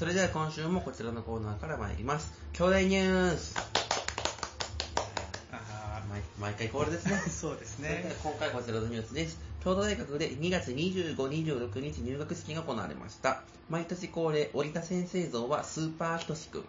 それでは今週もこちらのコーナーから参ります。京大ニュースあ毎毎回これですね。ー そうですそれではね。今回こちらのニュースです。京都大学で2月25、26日入学式が行われました。毎年恒例、折田先生像はスーパーひとしくん。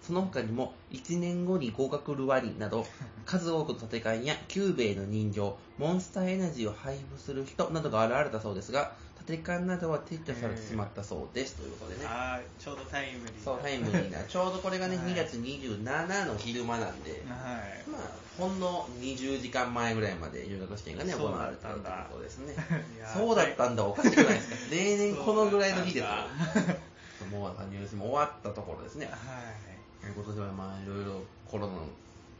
その他にも、1年後に合格ルワリンなど、数多くの建て替えやキュゥべえの人形、 Monster Energy を配布する人などが現れたそうですが、建て替えなどは撤去されてしまったそうです。ということでね。あーちょうどタイムリー。そう、タイムリーな。ちょうどこれがね、はい2月27の昼間なんで、はい。まあ、ほんの20時間前ぐらいまで入学試験がね、行われたということですね。そうだったんだ、おかしくないですか？例年このぐらいの日ですよそうだったん。も終わったところですね。はい。今年はまあ、いろいろコロナの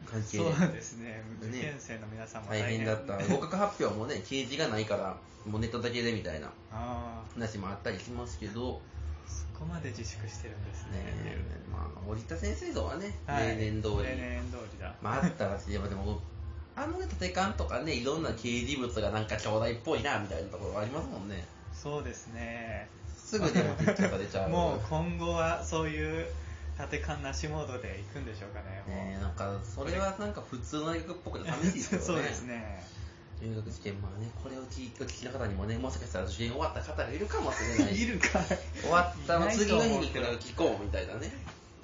関係そうでですね。受験生の皆さんも大変だった。合格発表もね、掲示がないから、もうネットだけでみたいな話もあったりしますけど、そこまで自粛してるんですねね。まあ、折田先生像はね、はい例年通り。例年通りだ。まあ、あったらしい。やでも、あのね、縦感とかね、いろんな掲示物がなんか兄弟っぽいな、みたいなところありますもんね。そうですね。すぐでも撤去されちゃう。もう今後はそういう縦感なしモードで行くんでしょうかね。ねなんか、それはなんか普通の大学っぽくて寂しいですよね。そうですね。入学試験、まあね、これを聞いお聞きの方にもね、もしかしたら受験終わった方がいるかもしれない。いるか終わったの次の日にこれを聞こうみたいなね、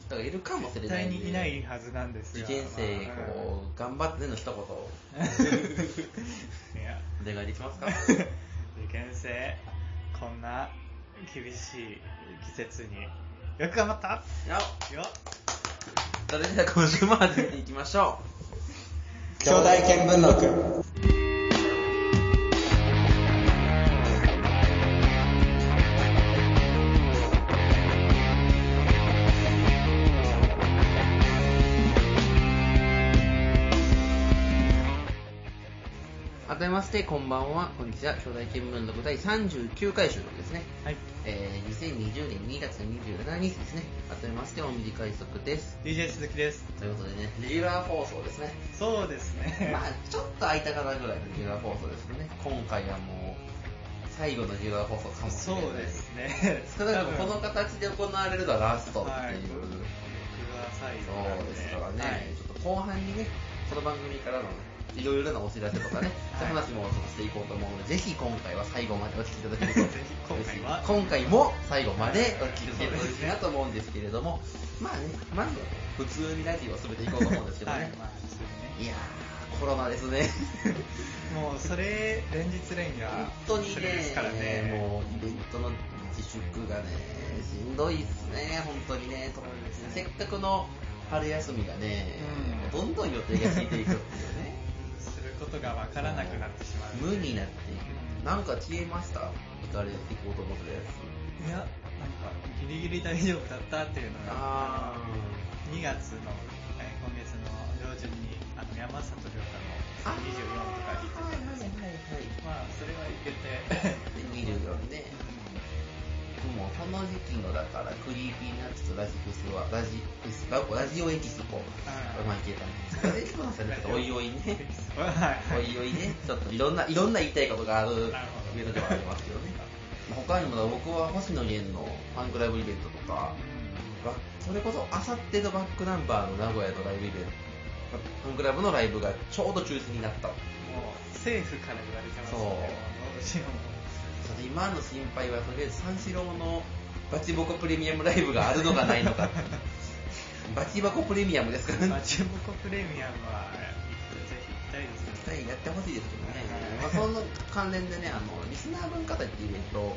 人がいるかもしれ絶ないんで。対にいないはずなんです受が験生、まあこう、頑張ってねの一言 お願いできますか？受験生こんな厳しい季節によく頑張った。よ。よ。それでは今週も始めていきましょう。兄弟見聞録改めまして、こんばんは。こんにちは。兄弟見聞録第39回収録ですね。はいえー、2020年2月27日ですね。改めまして、お短い速です。DJ 鈴木ですということでね、レギュラー放送ですね。そうですね まあ、ちょっと空いたかなぐらいのレギュラー放送ですね。今回はもう、最後のレギュラー放送かもしそうれない。ですね少なくともこの形で行われるのはラストっていう。はいそうですからね、はいちょっと後半にね、この番組からのいろいろなお知らせとかね、そういう話もちょっとしていこうと思うので、ぜひ今回は最後までお聞きいただけると、ぜひ今回は？今回も最後までお聞きいただけると嬉しいなと思うんですけれども、まあね、まずは普通にラジオを進めていこうと思うんですけどね、はい。いやー、コロナですね。もうそれ連日連夜本当にそれですからね、ね。もうイベントの自粛がね、しんどいっすね、本当にね。そうですね。せっかくの春休みがね、うん。どんどん予定がついていくっていうね、ことがわからなくなってしまう。無になっていく。なんか消えました？行かれていこうと思ってたやつ。いやなんかギリギリ大丈夫だったっていうのがあ2月の、えー今月の上旬にあの山里亮太の24とか言ってたんですけど、まあそれはいけて。で24ね。もうその時期のだから、クリーピーナッツとラジフスは、ラジフス、ララジオエキスポ。はいまあいけたんですけど、ラジエキスポのさちょっとおいおいね。はいおいおいね、ちょっといろんな、いろんな言いたいことがあるなるほどイベントではありますけどね。まあ他にもだ僕は星野源のファンクラブイベントとか、バそれこそあさってのバックナンバーの名古屋のライブイベント、ファンクラブのライブがちょうど中止になった。もう政府から言われてますね今の心配は、とりあえず三四郎のバチボコプレミアムライブがあるのかないのか。バチボコプレミアムですからね。まあ注目プレミアムはぜひ行きたいです絶対やってほしいですけどね。まあ、はいその関連でね、あの、リスナー文化祭っていうイベント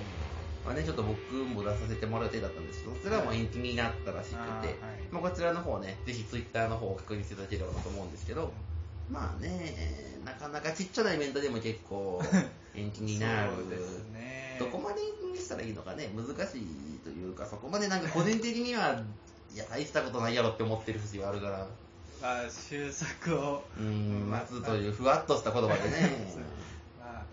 はね、ちょっと僕も出させてもらう予定だったんですけど、そちらも延期になったらしくて、はいまあ、こちらの方ね、ぜひツイッターの方を確認していただければなと思うんですけど、まあね、なかなかちっちゃなイベントでも結構 延期になる。そうですねどこまで延期にしたらいいのかね、難しいというか、そこまでなんか個人的には、いや、大したことないやろって思ってる節があるから、まあ収束を。うーん、待つというふわっとした言葉でね。まあ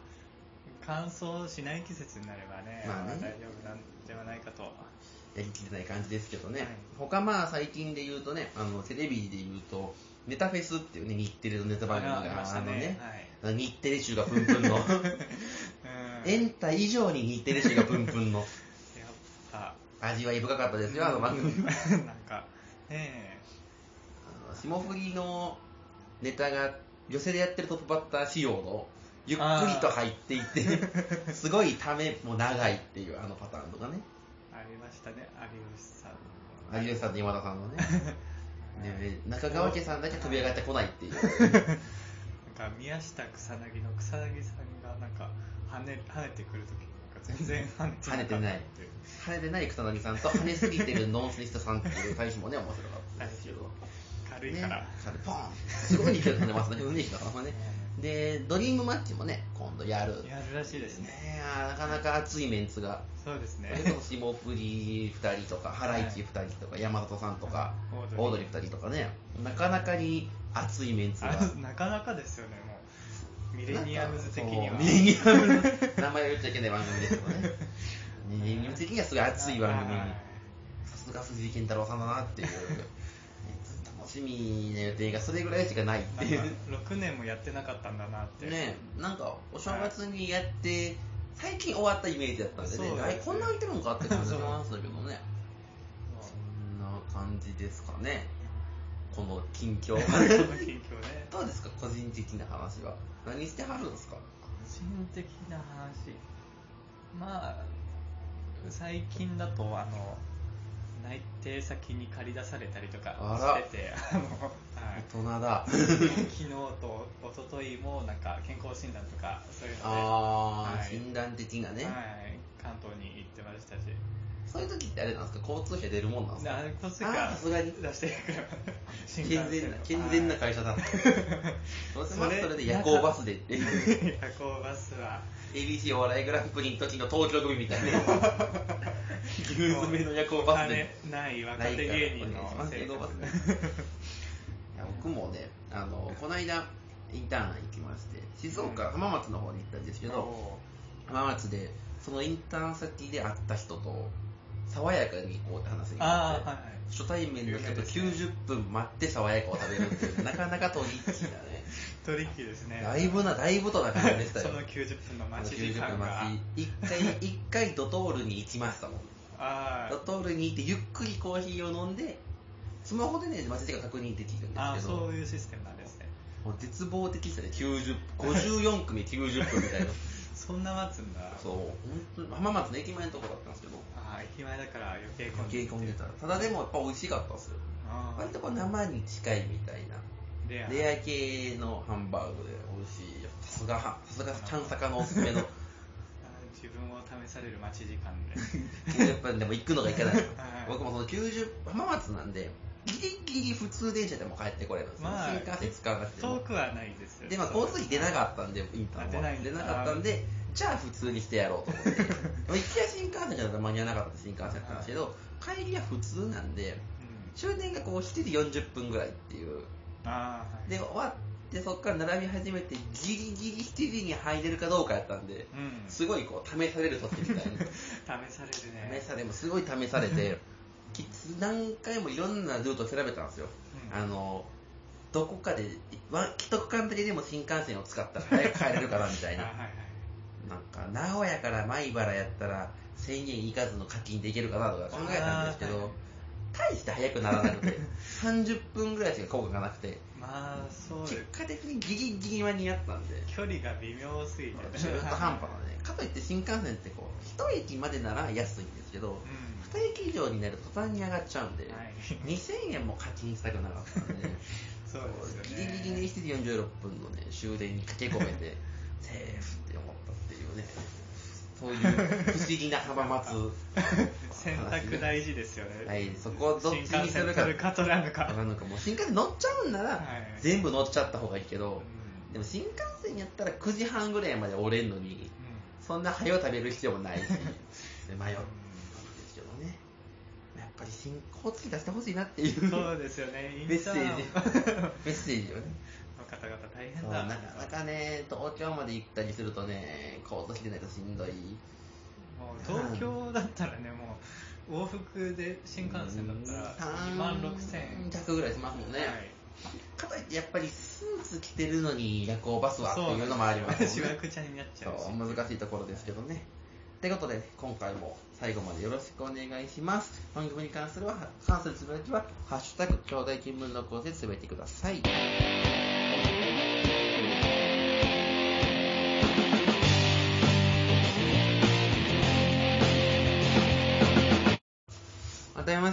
乾燥しない季節になればね,、まあね。大丈夫なんではないかと。やりきれない感じですけどね、はい。他まあ最近で言うとねあのテレビで言うとネタフェスっていうね日テレのネタ番組がありましたね。のね、はい。日テレ集がプンプンの。うん。エンタ以上に日テレ集がプンプンの味わい深かったですよ、あの番組。なんか、ねあの霜降りのネタが寄せでやってるトップバッター仕様のゆっくりと入っていって すごいためも長いっていうあのパターンとかね。え、ありましたね、有吉さんの。有吉さんと今田さんのね。で中川家さんだけ飛び上がってこないっていう。なんか宮下草薙の草薙さんがなんか跳ね跳ねてくるときなんか全然跳ねて跳ねてないっていう跳ねてない草薙さんと跳ねすぎてるノンスリストさんっていう対比もね面白かったですけど。軽いから、ね、ポンすごい勢いで跳ねますね運命だからね。でドリームマッチもね今度やる。やるらしいですね。なかなか熱いメンツが。そうですね。霜降り2人とかハライチ2人とか山里さんとかオードリーオードリー2人とかね。なかなかに熱いメンツが。なかなかですよねもう。ミレニアムズ的には。ミレニアムズ。名前を言っちゃいけない番組ですけどね ミレニアムズ的にはすごい熱い番組に。はいさすが藤井健太郎さんだなっていう。楽しみな予定がそれぐらいしかないっていう。なんか6年もやってなかったんだなって。ねなんかお正月にやって最近終わったイメージだったんでね。ですねあこんな空いてるのかって感じしましたけどね。そんな感じですかね。この近況 近況ね。どうですか個人的な話は。何してはるんですか？個人的な話。まあ最近だとあの内定先に借り出されたりとかしててあの、はい。大人だ。昨日と一昨日もなんか健康診断とかそういうので、ああ、はい。診断的なね、はい、関東に行ってましたし。そういう時ってあれなんですか？交通費出るもんなんですか？あこっちあーがさすがに。出してくる。新健全な 健全な会社だ。それそれで夜行バスでって 夜行バスは ABC お笑いグランプリの時の東京組みたいな。牛詰めの夜行バスで。金ない若手芸人のないからお願いします生活いや僕もねあのこの間インターン行きまして静岡浜松の方に行ったんですけど、お浜松でそのインターン先で会った人と爽やかに行こうって話にあなって、あはいはい。初対面の人と有名ですね90分待って爽やかを食べるっていうなかなかトリッキーなねトリッキーですね。だいぶなだいぶとな感じでしたよ。その90分の待ち時90間が。一回一回ドトールに行きましたもん。あドトールに行ってゆっくりコーヒーを飲んでスマホでね待ち時間確認できるんああですけど。そういうシステムなんですね。もう絶望的でしたね。90 54組90分みたいな。そんな待つんだ。そう。本当に浜松の駅前のとこだったんですけど。ああ駅前だから余計混んでた。ただでもやっぱ美味しかったですよ。ああ割とこう生に近いみたいなレア。レア系のハンバーグで美味しいよ。さすがさすがちゃんさかのおすすめの。あ 自分を試される待ち時間で。やっぱりでも行くのがいけない。はい。僕もその90浜松なんでギリギリ普通電車でも帰ってこれるんですよ、まあ新幹線使わなくても。遠くはないですよ。でまあ交通費出なかったんでインターンは。あ出なかったんでじゃあ普通にしてやろうと思って。行きは新幹線じゃ間に合わなかった新幹線だったんですけど帰りは普通なんでうん。終電がこう7時40分ぐらいっていうああはい。で終わってそこから並び始めてギリギリ7時に入れるかどうかやったんでうん。すごいこう試される時みたいに試されるね。試されもすごい試されてきつ何回もいろんなルートを調べたんですよ、うん。あのどこかでわ一区間だけでも新幹線を使ったら早く帰れるかなみたいな。なんか名古屋から米原やったら1000円いかずの課金でいけるかなとか考えたんですけど、大して早くならなくて 30分ぐらいしか効果がなくてまあそう結果的にギリギリ間に合ったんで距離が微妙すぎて。中途半端なねかといって新幹線ってこう1駅までなら安いんですけど、うん。2駅以上になると途端に上がっちゃうんで、はい。2000円も課金したくなかったんで そうですよね。ギリギリに7時46分のね終電に駆け込めて セーフって思ったっていうねそういう不思議な浜松。選択大事ですよね。はいそこをどっちにするか。新幹線取るか取らぬかもう新幹線乗っちゃうんなら、はい全部乗っちゃった方がいいけど、うんでも新幹線やったら9時半ぐらいまで折れんのにそんな早う食べる必要もないしで 迷ったんですけどね。やっぱり新交通費出してほしいなっていううんそうですよね。メッセタージメッセージをね。の方々大変だ。なかなかね東京まで行ったりするとね交通費でないとしんどい。もう東京だったらねもう往復で新幹線だったら2万6000円。弱ぐらいしますもんね、はい。かといってやっぱりスーツ着てるのに夜行バスはっていうのもありますね。しわくちゃになっちゃうし。そう難しいところですけどね。ということで、ね、今回も最後までよろしくお願いします。番組に関するは関するつぶやきは、ハッシュタグ、兄弟見聞録音でつぶやいてください。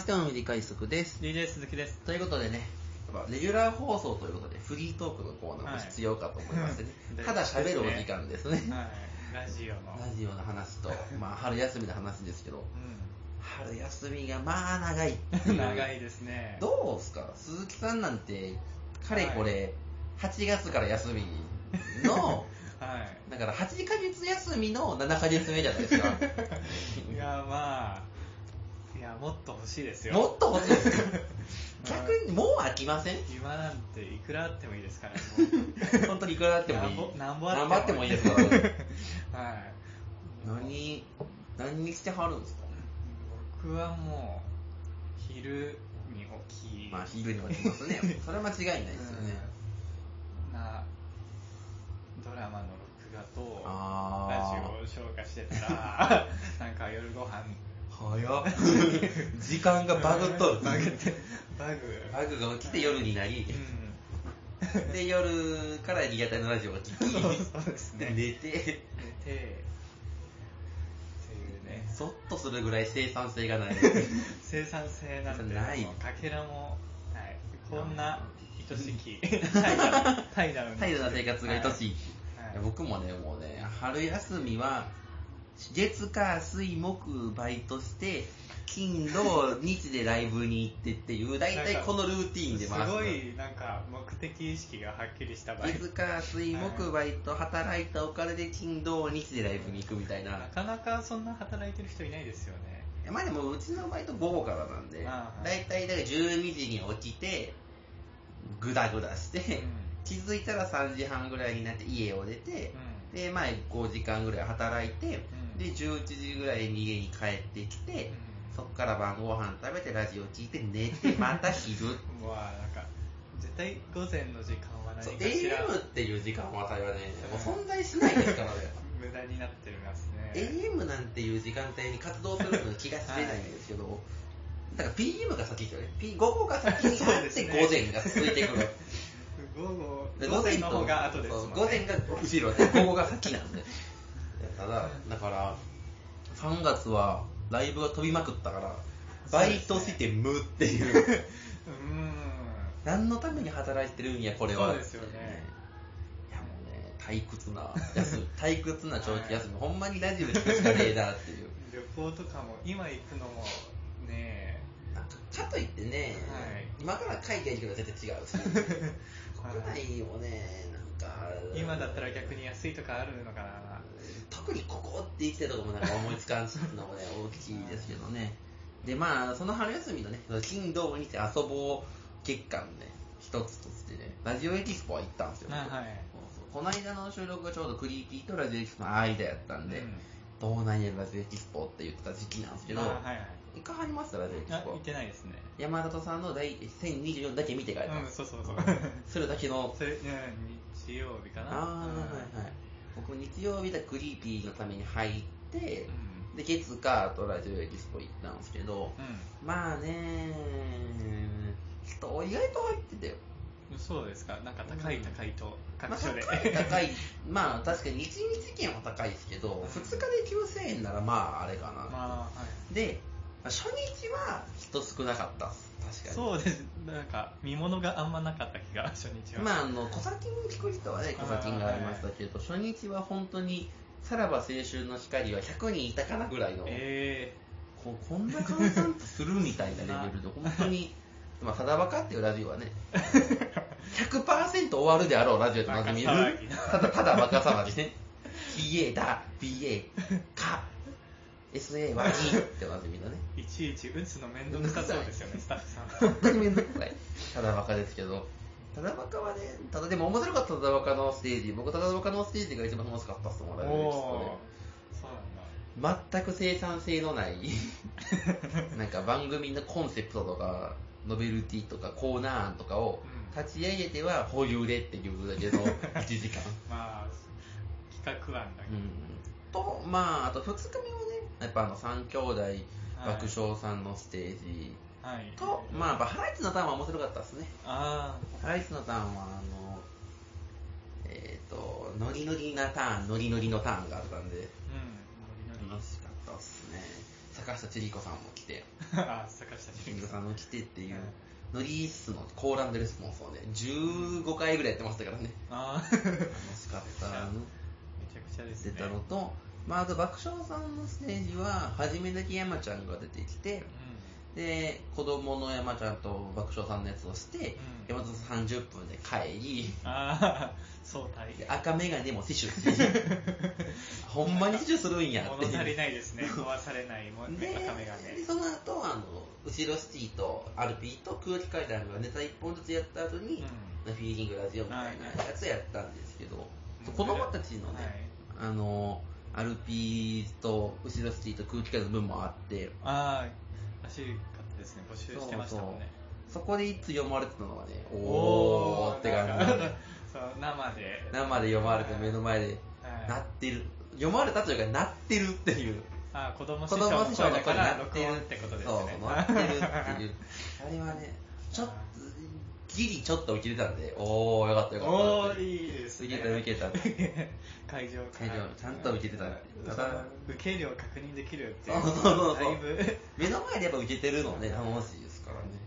改めまして、おみり快速です。DJ 鈴木です。ということでね、レギュラー放送ということで、フリートークのコーナーも必要かと思いましてね、はい ただ喋るお時間ですね。はい。ラジオの。ラジオの話と、まあ、春休みの話ですけど、う春休みがまあ長い。ん。長いですね。どうすか？鈴木さんなんて、かれこれ、8月から休みの、はい。だから8ヶ月休みの7ヶ月目じゃないですか。いや、まあ、いや、もっと欲しいですよ。もっと欲しいですか？逆にもう飽きません？今なんていくらあってもいいですから、本当にいくらあってもいい。なんぼあってもいいですからね。はい。何、何にしてはるんですか？僕はもう、昼に起き、まあ、昼に起きますね。それは間違いないですよね。うんな、ドラマの録画と、あラジオを消化してたら、なんか夜ご飯早っ。時間がバグっとる。バグ。って、バグ。バグが起きて夜になり、うん。で夜からリアタイのラジオを聞きそうですね。寝て。寝て、っていうね。ゾッとするぐらい生産性がない。生産性なんてない。かけらもない。こんな愛しきタイな生活が愛しい、はい。い。や僕もねもうね春休みは月火水木バイトして金土日でライブに行ってっていう大体このルーティーンです回すごいなんか目的意識がはっきりした場合。月火水木バイト働いたお金で金土日でライブに行くみたいな。なかなかそんな働いてる人いないですよね。まあでもうちのバイト午後からなんで大体だから12時に起きてグダグダして、うん。気づいたら3時半ぐらいになって家を出て、うでまあ5時間ぐらい働いて、うんで11時ぐらいに家に帰ってきて、ん。そこから晩ご飯食べてラジオ聞いて寝てまた昼。わなんか絶対午前の時間はそう何かしら。AM っていう時間はねもう存在しないですからね。無駄になってますね。AM なんていう時間帯に活動するの気が知れないんですけど、だから PM が先ですよね。P 午後が先にあってですね。午前が続いてくる。午後で午前の方が後ですもんね。午前が後ろで午後が先なんでただだから3月はライブが飛びまくったからバイトして無っていう。うん。何のために働いてるんやこれは。そうですよね。いやもうね退屈な休み 退屈な長期休み、ほんまにラジオで聞くしかねえなっていう。旅行とかも今行くのもね。なんかかといってね、はい。今から海外行くのは絶対違うし。国内もねなんか今だったら逆に安いとかあるのかな特にここって生きてるとこもなんか思いつかんのもね 大きいですけどね。でまあその春休みのね金土日遊ぼう月間のね一つとしてねラジオエキスポは行ったんですよ、はいこの間の収録がちょうどクリーピーとラジオエキスポの間やったんで、どうなんやラジオエキスポって言ってた時期なんですけど、あはいはい。いかはりましたラジオエキスポ。あ行ってないですね。山里さんの第1024だけ見て帰ったんうんです、そうそうそう。それだけのそれ、うん、日曜日かな。ああはいはい僕日曜日だクリーピーのために入ってう、ん。で月火とラジオエキスポ行ったんですけどうまあね人意外と入ってたよ、んそうですか。なんか高い高いとまあ、各所で、高い高い。まあ確かに1日券は高いですけど2日で9000円ならまああれかな、まあはい。で初日は人少なかった。っす確かに。そうです。なんか見物があんまなかった気が初日は。まあ、あの小先に聞く人はね小先がありましたけど初日は本当にさらば青春の光は100人いたかなぐらいの、えここんな閑散とするみたいな レベルで本当にまあただバカっていうラジオはね 100%終わるであろうラジオとなじみる。ただただバカ騒ぎね。BA だ BA か SA はいいっておなじみのね。ー、いちいち打つの面倒くさそうですよねスタッフさん。本当にめんどくさい。ただバカですけど。ただバカはね、ただでも面白かったただバカのステージ。僕ただバカのステージが一番楽しかったっすもん、ライブでおー。そうなんだ。全く生産性のない、なんか番組のコンセプトとか、ノベルティとかコーナー案とかをうん。立ち上げては保有でっていうだけの 1時間。まあ企画案だけうん。と、まあ、あと2日目はね、やっぱあの3兄弟爆笑さんのステージ。はい。と、まあやっぱハライチのターンは面白かったですね。あハライチのターンはあのえっ、とノリノリなターンノリノリのターンがあったんで。ーうん。ノ楽しかったっすね。坂下千里子さんも来て。あ坂下千里子さん。も来てっていううんノリースのコーランドレスポンスをね15回ぐらいやってましたからね。あー。楽しかった。めちゃくちゃですね。出たのと、まあ、あと爆笑さんのステージは初めだけ山ちゃんが出てきてで子供の山ちゃんと爆笑さんのやつをして、うん。山ん30分で帰りああ相対で赤眼鏡も死守。し ほんまに死守するんやって物足りないですね。壊されないもで赤目がねでその後あの後ろシティとアルピーと空気階段がネタ1本ずつやった後に、フィーリングラジオみたいなやつやったんですけど、うん子供たちのね、はい。あのアルピーと後ろシティと空気階段の分もあって。ああらしかったですね。募集してましたもんね。そこでいつ読まれてたのがねおおーって感じ。そう生で。生で読まれて目の前ではい。鳴ってる。読まれたというか鳴ってるっていう。あ子供師子匠の声声だから鳴ってる録音ってことですね。そう鳴ってるっていう。あれはねちょっとギリちょっと受けれたんでおーよかったよかった。おーいいですね。受けた受けた。会場会場ちゃんと受けてた。ただ受け量確認できるってそうそうそうそう。だいぶ。目の前でやっぱ受けてるのね楽しいですからね。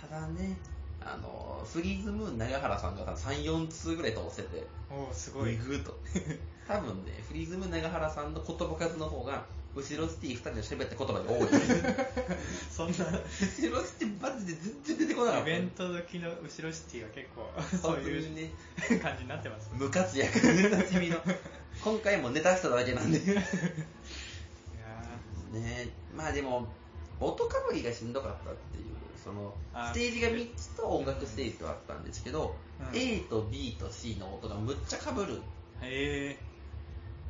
ただねあのフリーズム長原さんが34通ぐらい通してておーすごい。グーと。多分ねフリーズム長原さんの言葉数の方が後ろシティ2人の喋った言葉が多い。そんな。後ろシティマジで全然出てこなかった。イベント時の後ろシティは結構そう本当いね。感じになってます。無活躍。でなじみの今回もネタしただけなんで。いやねまあでも音かぶりがしんどかったっていうそのあステージが3つと音楽ステージとあったんですけど、うん。A と B と C の音がむっちゃかぶるー。へ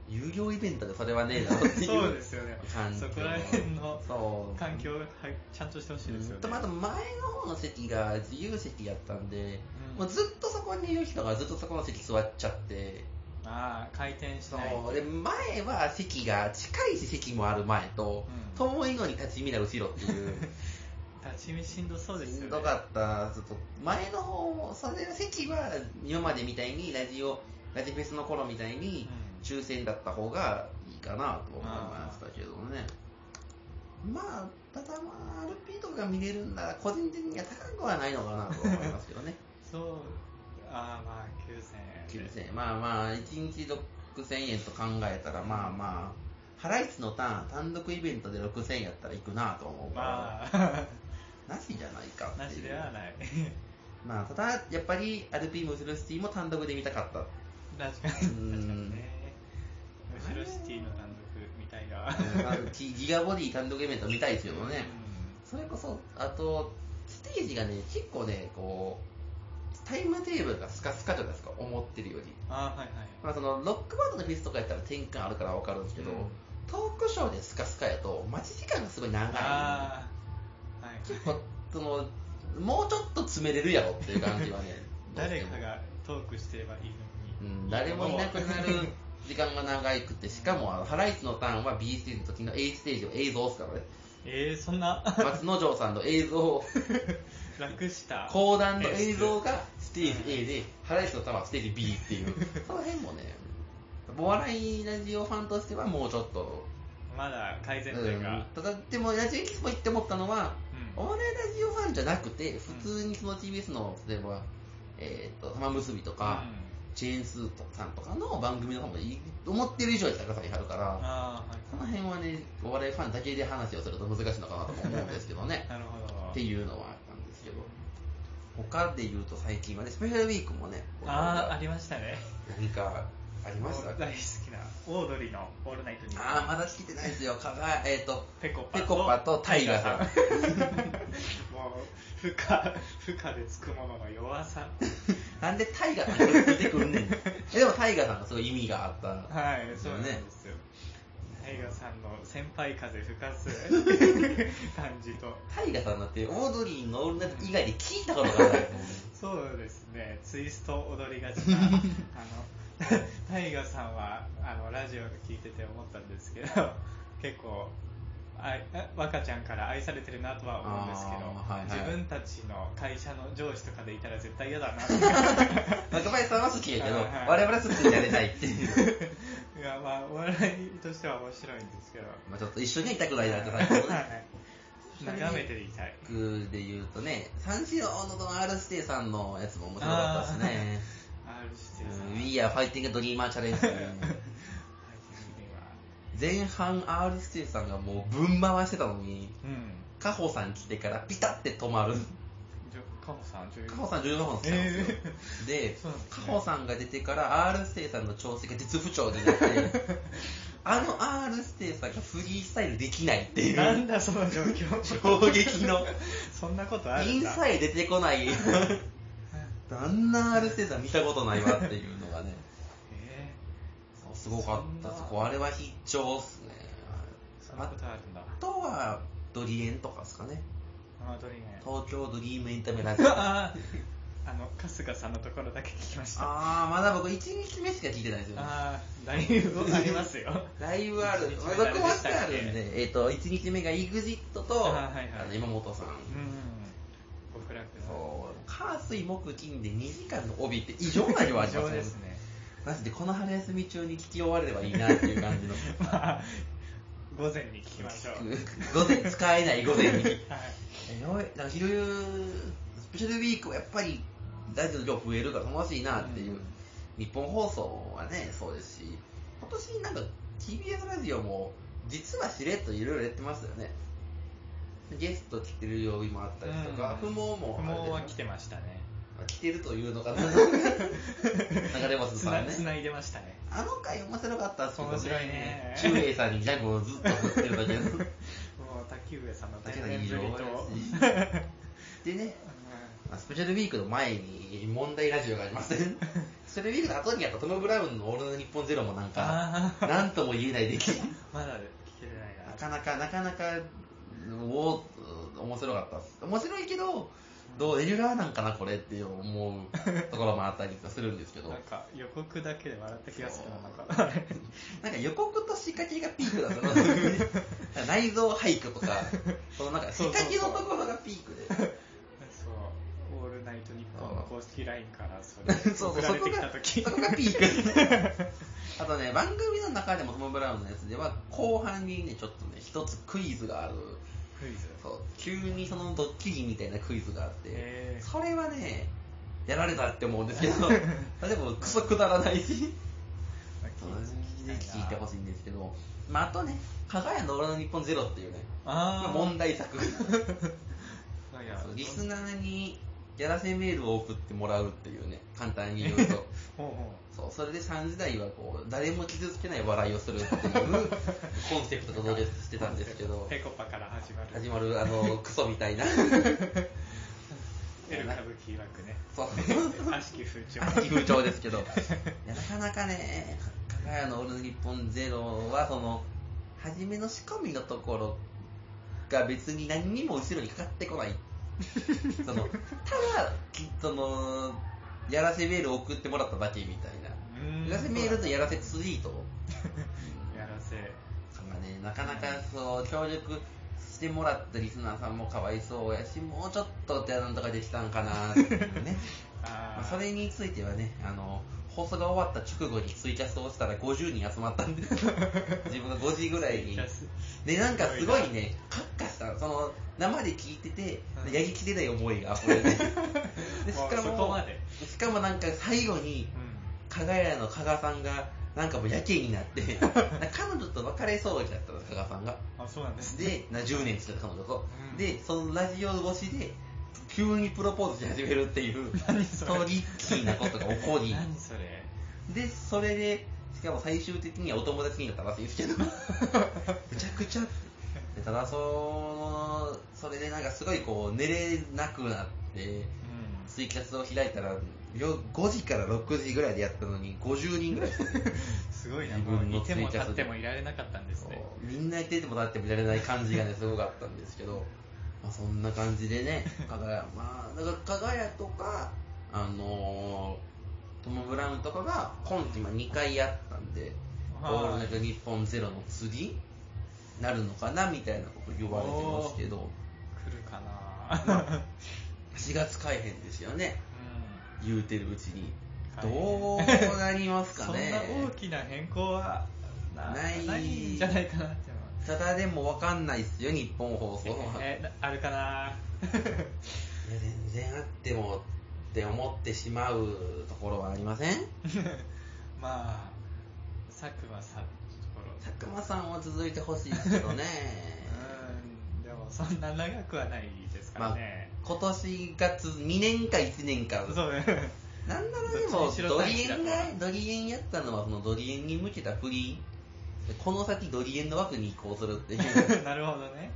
有料イベントでそれはねえだろってえいう そうですよね。そこら辺の環境をはいちゃんとしてほしいですよね。とまた前の方の席が自由席やったんで、うん。もうずっとそこにいる人がずっとそこの席座っちゃって。ああ回転しそないと。う。で前は席が近いし席もある前と、うん。遠いのに立ち見な後ろっていう。立ち見しんどそうですよね。しんどかったちょっと。前の方それ席は今までみたいにラジオラジフェスの頃みたいにうん抽選だった方がいいかなと思いましたけどね。まあただまあ RP とかが見れるんなら個人的には高くはないのかなと思いますけどね。そうああまあ9000円。で9000円。まあまあ1日6000円と考えたらまあまあハライチのターン単独イベントで6000円やったら行くなと思うから、まあ。なしじゃないかっていう。なしではない。まあただやっぱり RP ムスルシティも単独で見たかった。確かに確かうん。にねみたいな。うん。ギガボディ単独イベント見たいですけどね。それこそあとステージがね結構ねこうタイムテーブルがスカスカじゃないですか思ってるより。ああはいはい。まあそのロックバンドのフェスとかやったら転換あるから分かるんですけど、うん。トークショーでスカスカやと待ち時間がすごい長い。ああはい結構そのもうちょっと詰めれるやろっていう感じはね誰かがトークしてればいいのに、うん、誰もいなくなる時間が長くてしかもあのハライチのターンは B ステージの時の A ステージを映像ですからね。えー、そんな？松之丞さんの映像 楽した。講談の映像がステージ A でハライチのターンはステージ B っていう。その辺もねお笑いラジオファンとしてはもうちょっと、まだ改善うん。点が、ただでもラジオエキスポ行って思ったのはうん。お笑いラジオファンじゃなくて普通にその TBS の例えば、えー、と玉結びとか、チェーンスーさんとかの番組の方もいい思ってる以上に高さにあるからああはい。この辺はねお笑いファンだけで話をすると難しいのかなとも思うんですけどね。なるほど。っていうのはあったんですけど。他で言うと最近はねスペシャルウィークもねああありましたね。何かありました？大好きなオードリーの「オールナイトニッポン」ああまだ聞いてないですよ。かがえっ、とペコパペコパとタイガさん。もう負荷負荷でつくものの弱さ。なんでタイガさんが出てくんねん。えでもタイガさんがすごい意味があったはいそうなんですよ。タイガさんの先輩風吹かす 感じと。タイガさんだってオードリーのオールナイト以外で聞いたことがないそうですね。ツイスト踊りがちな あのタイガさんはあのラジオで聞いてて思ったんですけどあ結構あ若ちゃんから愛されてるなとは思うんですけど、はいはい、自分たちの会社の上司とかでいたら絶対嫌だな。って若林さんは好きやけど、我々は好きになれないっていう。いやまあお笑いとしては面白いんですけど。まあちょっと一緒にいたくないなって最初ね。眺めていたい。で言うとね三四郎の R 指定さんのやつも面白かったですね。R 指定さん We are fighting a dreamer challenge 前半 R 指定さんがもうぶん回してたのに、うん、カホさん来てからピタって止まる。カホさんカホさん14本使うんですよ、えー、で、ね、カホさんが出てから R 指定さんの調整が絶不調になってあの R 指定さんがフリースタイルできないっていう。なんだその状況。衝撃の。そんなことあるんだ。インさえ出てこないあんな R 指定さん見たことないわっていうのがねすごかったあれは必聴っすね。そんなことあるんだ。あとはドリエンとかですかね。あドリエン。東京ドリームエンタメラジオ。あの春日さんのところだけ聞きました。ああまだ僕1日目しか聞いてないですよ、ね、ああライブありますよ。ライブある。録音してあるんで、えーと、1日目が EXIT と、はいはい、今本さん。うん。極楽そう。火水木金で2時間の帯って異常な量ありますですねマジでこの春休み中に聞き終われればいいなっていう感じの。まあ午前に聞きましょう。午前使えない午前に、はい、えなんか昼スペシャルウィークはやっぱりラジオの量増えるから楽しいなっていう、うん、日本放送はねそうですし今年なんか TBS ラジオも実はしれっといろいろやってますよね。ゲスト来てる曜日もあったりとか、不毛も不毛は来てましたね来てるというのかな。流れますね。つないでましたね。あの回面白かったっすけど面白いね。中英さんにギャグをずっと振ってるだけ もう滝上さんの大変ぶりとでね、スペシャルウィークの前に問題ラジオがありますね スペシャルウィークの後にやったトム・ブラウンの「オールナイトニッポンゼロもなんかなんとも言えない出来。まだ聞けてないななかなかなかなかお面白かったっす。面白いけどどうレギュラーなんかなこれって思うところもあったりするんですけど。なんか予告だけで笑った気がするななんか。なんか予告と仕掛けがピークだったの内臓俳句とかそのなんか仕掛けのところがピークで。そう「オールナイトニッポン」の公式 LINE からそれ送られてきた時そこがピークあとね番組の中でもトム・ブラウンのやつでは後半にねちょっとね一つクイズがあるクイズ。そう。急にそのドッキリみたいなクイズがあってそれはねやられたって思うんですけど でもクソくだらない。し聞いてほしいんですけど、まあ、あとね「加賀屋の俺の日本ゼロっていうね問題作。リスナーにやらせメールを送ってもらうっていうね簡単に言うと そうそれで3時台はこう誰も傷つけない笑いをするっていう コンセプトと同列してたんですけど。ペコパから始まる。始まるあのクソみたいな。エル歌舞伎枠ね。そう。悪しき風潮。悪しき風潮ですけど。いやなかなかね「かがやのオール日本ゼロはその初めの仕込みのところが別に何にも後ろにかかってこない。そのただそのやらせメール送ってもらっただけみたいなやらせメールとやらせツイート。やらせ。がねなかなかそう協力してもらったリスナーさんもかわいそうやしもうちょっとってなんとかできたんかなってね。まあ、それについてはねあの放送が終わった直後にツイキャスをしたら50人集まったんで。自分が5時ぐらいに。でなんかすごいねカッカしたその生で聞いてて、うん、やりきれない思いが溢れて。でしかもしかもなんか最後に、加賀屋の加賀さんがなんかもうやけになって 彼女と別れそうになったの加賀さんが。あそうなんです、ね、で10年付き合った彼女と、うん、でそのラジオ越しで急にプロポーズし始めるっていうトリッキーなことが起こり。何それ。でそれでしかも最終的にはお友達になったらしいですけど。むちゃくちゃ。ただそのそれでなんかすごいこう寝れなくなって、うん、ツイキャスを開いたら5時から6時ぐらいでやったのに50人ぐらい。すごいなもういても立ってもいられなかったんですね。みんないてても立ってもいられない感じがねすごかったんですけどまあ、そんな感じでね、加賀屋、まあ、だから加賀屋とか、あのー、トム・ブラウンとかが今季今2回やったんで、オールナイト日本ゼロの次なるのかなみたいなこと言われてますけど、来るかまな4 月改編ですよね、う言うてるうちに。んどうなりますかね。そんな大きな変更はなないないんじゃないかなってただでも分かんないっすよ、日本放送は。えなあるかな いや全然あってもって思ってしまうところはありません？まあ佐久間さん佐久間さんは続いてほしいですけどね。うんでもそんな長くはないですからね、今年がつ2年か1年か。そうねなんならでどっも、ドリエンが、ドリエンやったのは、そのドリエンに向けたフリー。この先ドリエンの枠に移行するっていう。なるほどね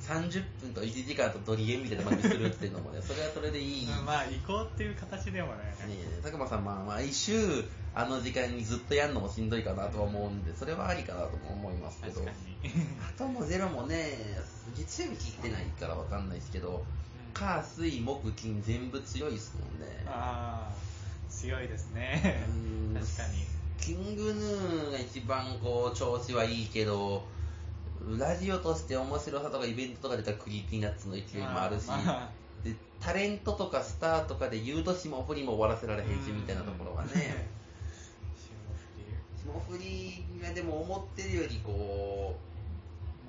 そう30分と1時間とドリエンみたいな番組するっていうのもね、それはそれでいい。まあ移行っていう形でもねねえ佐久間さん、まあ、毎週あの時間にずっとやるのもしんどいかなとは思うんで、それはありかなとも思いますけど、あともゼロもね、月曜日切ってないからわかんないですけど、火、水、木、金、全部強いですもんね。ああ強いですね。うん。確かに。 King Gnu が一番こう調子はいいけど、ラジオとして面白さとかイベントとか出たら Creepy Nuts の勢いもあるし、まあまあ。でタレントとかスターとかで言うと霜降りも終わらせられへんしみたいなところがね。霜降り。がでも思ってるよりこ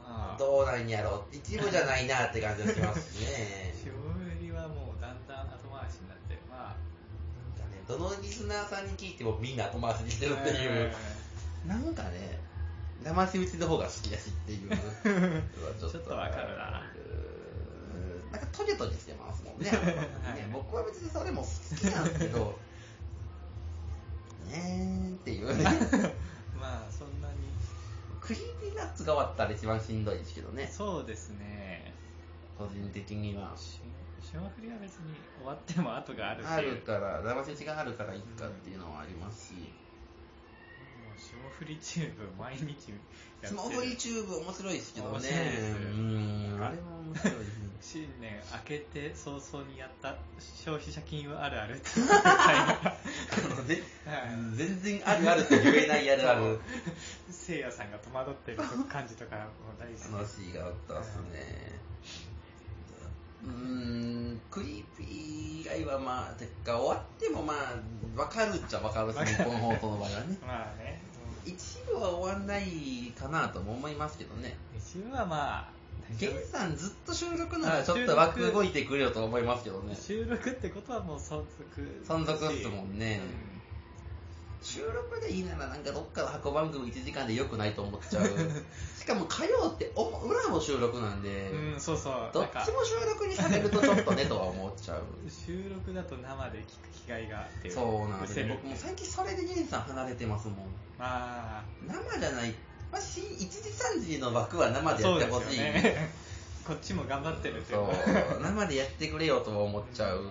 まあ。うどうなんやろう。一部じゃないなって感じがしますしね。霜降りはもうだんだん後回しになって。まあ。なんかねどのリスナーさんに聞いてもみんな後回しにしてるっていう、なんかね騙し討ちの方が好きだしっていう。ちちょっとわかるな。うん。なんかトゲトゲしてますもんね。あのね僕は別にそれも好きなんですけど。ねーっていうね。まあそんなにクリーピーナッツが終わったら一番しんどいですけどね。そうですね。個人的には。し霜降りは別に終わっても後があるしあるから騙し討ちがあるからいいかっていうのはありますし。もう霜降りチューブ毎日やってる。霜降りチューブ面白いですけどね。面白いですうん。あれも面白いですね。新年明けて早々にやった消費者金融あるあるって。いう回があのね。はい。全然あるあるって言えないやるある。せいやさんが戸惑ってる感じとかもう大好き話があったっすね。うーんクリーピー以外はまあてか終わってもまあ分かるっちゃ分かるし日本放送の場合はね。まあね一部は終わんないかなとも思いますけどね。一部はまあ大丈夫。ゲンさんずっと収録ならちょっと枠動いてくれよと思いますけどね。収録ってことはもう存続存続っすもんね。うん。収録でいいならなんかどっかの箱番組1時間でよくないと思っちゃう しかも火曜ってお裏も収録なんで、うん、そうそう。どっちも収録にされるとちょっとねとは思っちゃう。収録だと生で聞く機会があってそうなんです僕も最近それでゲンさん離れてますもん。まあ生じゃない、まあ、し1時3時の枠は生でやってほしい、ね。こっちも頑張ってるってそう。生でやってくれよとは思っちゃう。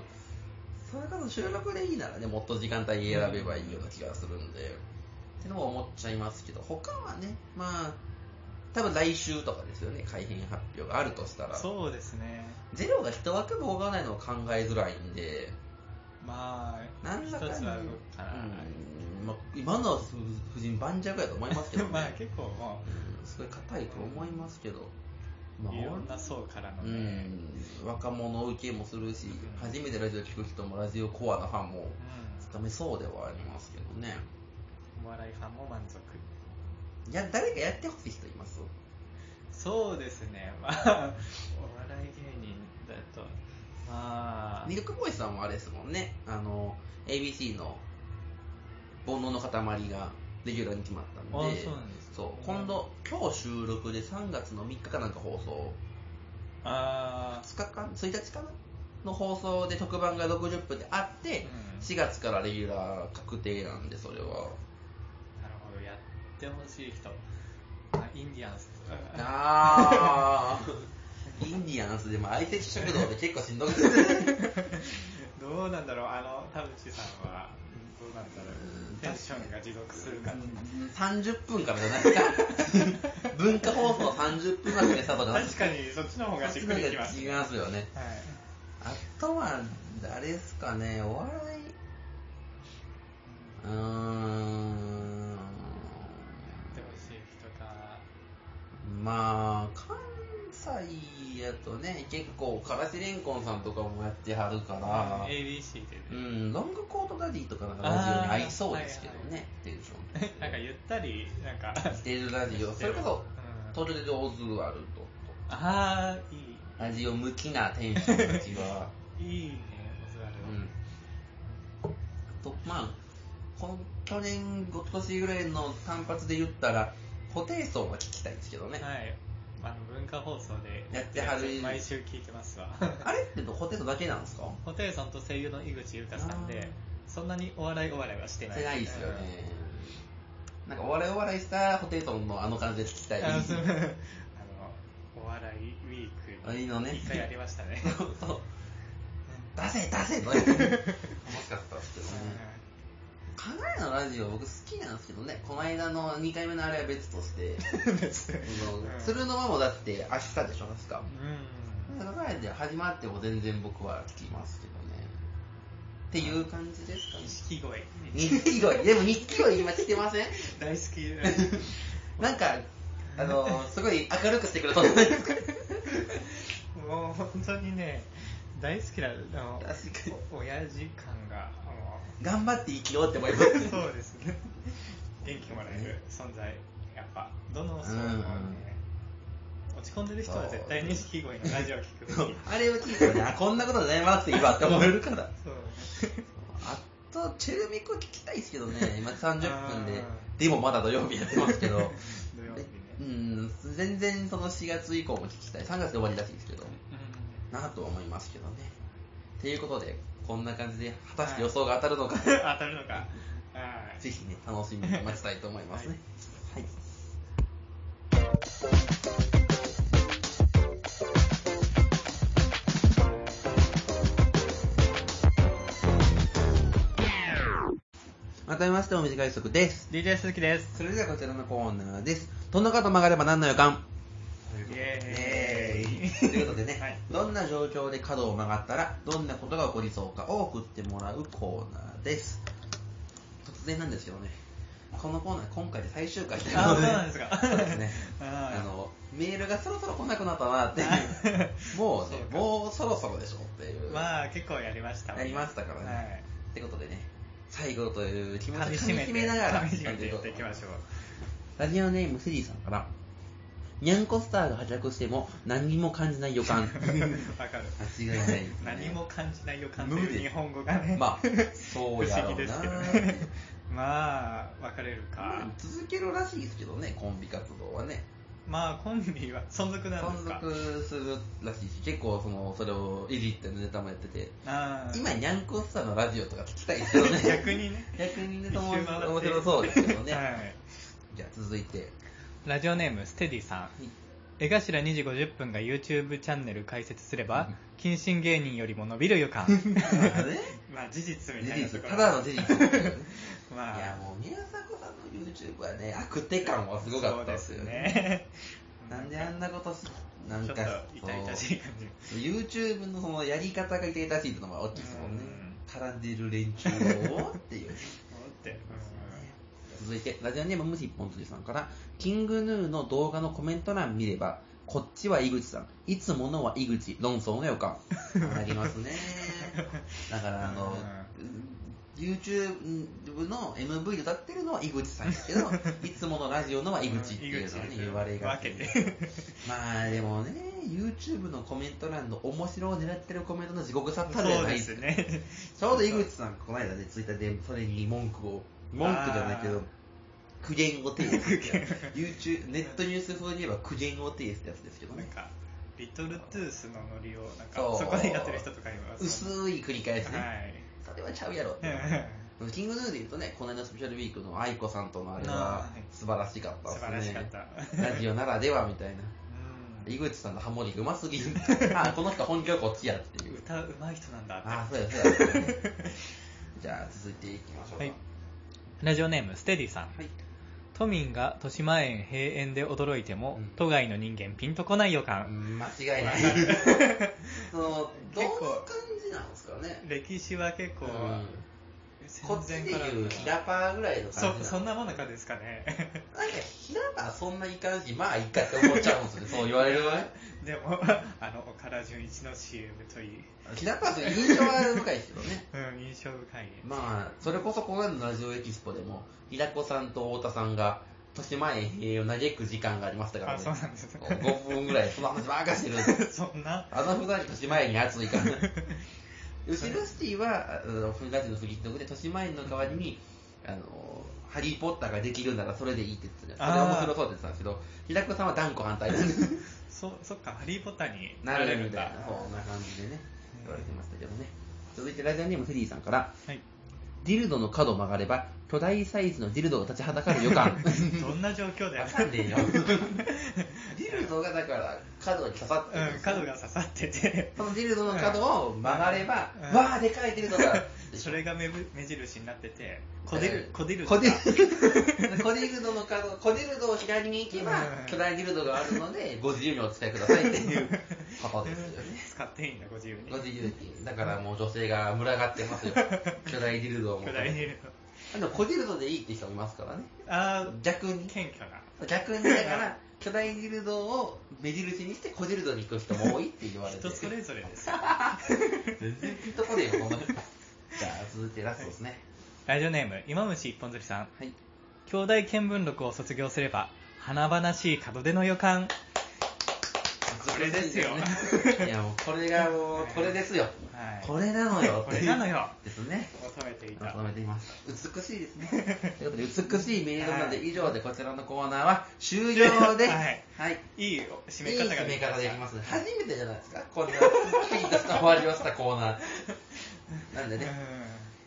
それこそ収録でいいならねもっと時間帯選べばいいような気がするんで、ってのも思っちゃいますけど他はねまあ多分来週とかですよね改編発表があるとしたら。そうですね。ゼロが一枠も動かないのを考えづらいんで。まあなんだかんうん。まあ、今の夫人盤石やと思いますけどね、まあ結構もうん。すごい硬いと思いますけど、まういろんな層からのうね、ん、若者受けもするし、ん初めてラジオ聞く人もラジオコアなファンもうん。つかめそうではありますけどね。お笑いファンも満足。いや誰かやってほしい人います？そうですね。まあお笑い芸人だと。まあミルクボーイさんはあれですもんね。あの ABC の煩悩の塊がレギュラーに決まったんで。あそうなんですかそう。今度今日収録で3月の3日かなんか放送。あ2日か？1日かな？の放送で特番が60分であって、うん。4月からレギュラー確定なんでそれはってほしい人。あインディアンスとか ああインディアンスでも相席食堂で結構しんどくて。どうなんだろう。あの田淵さんはどうなんだろう。テンションが持続するか。とか30分からじゃないですか文化放送30分枠でスタートじゃな。い確かにそっちの方がしっくりきます違いますよね。はいあとは誰ですかね。お笑い。うーんまあ関西やとね結構からしれんこんさんとかもやってはるから、ABC でうね、ん、ロングコートダディとかなんかラジオに合いそうですけどね、テンションなんかゆったりなんかしてるラジオ。それこそうんトルデ・オズワルドああいいとラジオ向きなテンションたちはいい。ねオズワルうん。とまあこの去年今年ぐらいの単発で言ったらホテイソンは聞きたいですけどね、ドはい。あの文化放送でやってはる。毎週聞いてますわ。あれ？ってホテイソンだけなんですか？ホテイソンと声優の井口優香さんでそんなにお笑いお笑いはしてない。してないですよね、なんかお笑いお笑いしたホテイソンのあの感じで聞きたい。う。ん あのお笑いウィークあいいのね一回やりましたね。そうそう。出せ出せと？楽しかったですけどね考えのラジオ僕好きなんですけどね。この間の2回目のあれは別として。ですそのうん。鶴の間もだって明日でしょ確かうん。考えて始まっても全然僕は聞きますけどね。っていう感じですかね。錦鯉錦鯉でも錦鯉今来てません？大好き。なんかあのすごい明るくしてくれそうじゃないですか？もう本当にね大好きなあの親父感がも頑張って生きようって思います。うそうですね。元気もらえる存在やっぱどの層もね、うんうん落ち込んでる人は絶対錦鯉のラジオを聞くあれを聞いてねあこんなことございますって言わって思えるから。そう。あとチェルミコ聞きたいですけどね。今30分で。あでもまだ土曜日やってますけど。土曜日ね。うん全然その4月以降も聞きたい3月で終わりらしいですけどうなとは思いますけどねっていうことでこんな感じで果たして予想が当たるのか、ん 当たるのか。はい。ぜひね楽しみに待ちたいと思いますね。はい。改めましてお短い速です。DJ 鈴木です。それではこちらのコーナーです。どんな方曲がれば何の予感？イエーイ。ということでね、はい。どんな状況で角を曲がったらどんなことが起こりそうかを送ってもらうコーナーです。突然なんですけどねこのコーナー今回で最終回というあことでそうなんですか。そうですね。あのメールがそろそろ来なくなったなっていう。もうねそうか。もうそろそろでしょっていう、まあ結構やりましたやりましたからね、はい。ってことでね最後という気持ちを噛み締めながらやっていきましょう。ラジオネームセリーさんからニャンコスターが活躍しても何にも感じない予感。わかる。間違いない。ですね何も感じない予感という日本語がねまあそうやろうな。不思議ですけどね。まあ別れるか。続けるらしいですけどねコンビ活動はね。まあコンビは存続なんです存か続するらしいし結構そのそれをいじってるネタもやってて。あー今ニャンコスターのラジオとか聞きたいですけどね。逆にね。逆にね一周回って。面白そうですけどね、はい。じゃあ続いてラジオネームステディさん。江頭2時50分が YouTube チャンネル開設すれば謹慎芸人よりも伸びる予感。まあ事実み事たいなところ。実ただの事実。まあ。いやもう宮迫さんの YouTube はね悪手感はすごかったですよそうですね。ねなんであんなことしなんかちょっと痛々しい感じ YouTube のそのやり方が痛々しいっていうのが大きいですもんね。絡んでる連中をっていう。思って続いてラジオネーム虫一本辻さんからキングヌーの動画のコメント欄見ればこっちは井口さん。いつものは井口。論争の予感。ありますね。だからあの YouTube の MV で歌ってるのは井口さんですけど いつものラジオのは井口っていうのはね言われがちまあでもね YouTube のコメント欄の面白を狙ってるコメントの地獄さったるじゃないですか。すね。ちょうど井口さん、この間ね、ツイッターでそれに文句を、文句じゃないけど、苦言を呈すってやつ YouTube、ネットニュース風に言えば苦言を呈すってやつですけどね。なんかリトルトゥースのノリをなんかそこでやってる人とかいます薄い繰り返しね。はいそれはちゃうやろって。キングヌーで言うとね、この間のスペシャルウィークの愛子さんとのあれははい素晴らしかった素晴らしかったですね。ラジオならではみたいな。うん井口さんのハモリがうますぎる。あ、この人本業こっちやっていう。歌うまい人なんだってあ、そうやそうや。じゃあ続いていきましょうか。はいラジオネームステディさん。はい。都民が豊島園閉園で驚いても、うん。都外の人間ピンとこない予感、間違いない。そのどんな感じなんですかね。歴史は結構、うん。こっちでいうひら。パーぐらいの感じそそんなものかですかね。なんかひらパーそんないかんしまあいいかって思っちゃうんですよね。そう言われるわねでも あの岡田准一の CM といいひらパーと印象は深いですけどね。うん印象深いまあそれこそこの間のラジオエキスポでも平子さんと太田さんが年前塀を嘆く時間がありましたからあねそうなんです。5分ぐらいその話ばっかしてる。んですそんな。あのふざけ年前に熱いから。ウシルシティはラジオのフリットで年前の代わりにあのハリー・ポッターができるならそれでいいって言ってた。それは面白そうって言ってたんですけど平子さんは断固反対で そそっかハリー・ポッターになるみたいなそんな感じでね言われてましたけどね。続いてラジオネームフェリーさんからはい。ディルドの角を曲がれば巨大サイズのディルドが立ちはだかる予感。どんな状況だよ。わかんねえよ。ディルドがだから角に刺さってるんうんですよ。角が刺さってて。そのディルドの角を曲がれば、うん。わあでかいディルドが それが目ぶ目印になっててコデルコデルコデル。コデルドの角コデル ドを左に行けばうん。巨大ディルドがあるのでご自由にお使いくださいっていう。ことですよね。使っていいんだご自由に。ご自由に。だからもう女性が群がってますよ。巨大ディルドを巨大にいるあのコデルドでいいって人もいますからね。ああ逆に。謙虚な。逆にだから巨大ディルドを目印にしてコデルドに行く人も多いって言われて。人それぞれですよ。全然ピンとこねえよこのじゃあ続いてラストですね。ラジオネーム今虫一本釣りさん。はい。兄弟見聞録を卒業すれば華々しい門出の予感。これですよ。いやもうこれがもうこれですよ。はい。これなのよこれなのよ。ですね。求めていた。まとめてみました美しいですね。ということで美しいメールなので以上でこちらのコーナーは 終了で。すはい。はい。いい締めいい方が締め方できまます。ね初めてじゃないですか？こんなピンとした終わりをしたコーナーなんでね。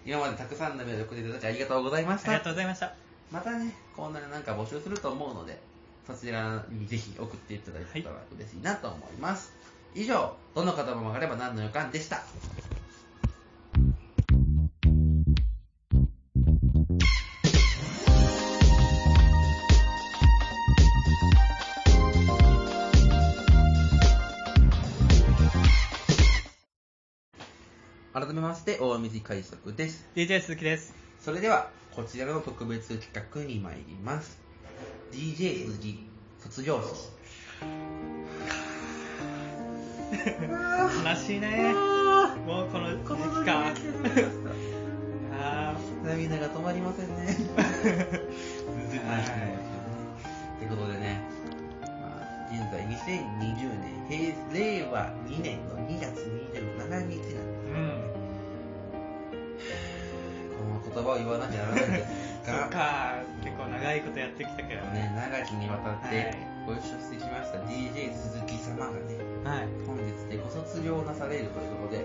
今までたくさんのメールを送っていただきありがとうございましありがたとうございました。またねコーナーなんか募集すると思うのでそちらにぜひ送っていただいたら嬉しいなと思います、以上どの方も曲がれば何の予感でしためまして大水快速です。DJ 鈴木です。それではこちらの特別企画に参ります。DJ 鈴木卒業式。悲しいね。もうこの時期か。あ涙が止まりませんね。ーはい。ということでね、まあ、現在2020年平令和2年の2月27日なんでうん。この言葉を言わなきゃならないんで。す そっがか結構長いことやってきたけどね。ね、長きにわたってはい。ご一緒してきました。DJ 鈴木様がねはい。本日でご卒業なされるということで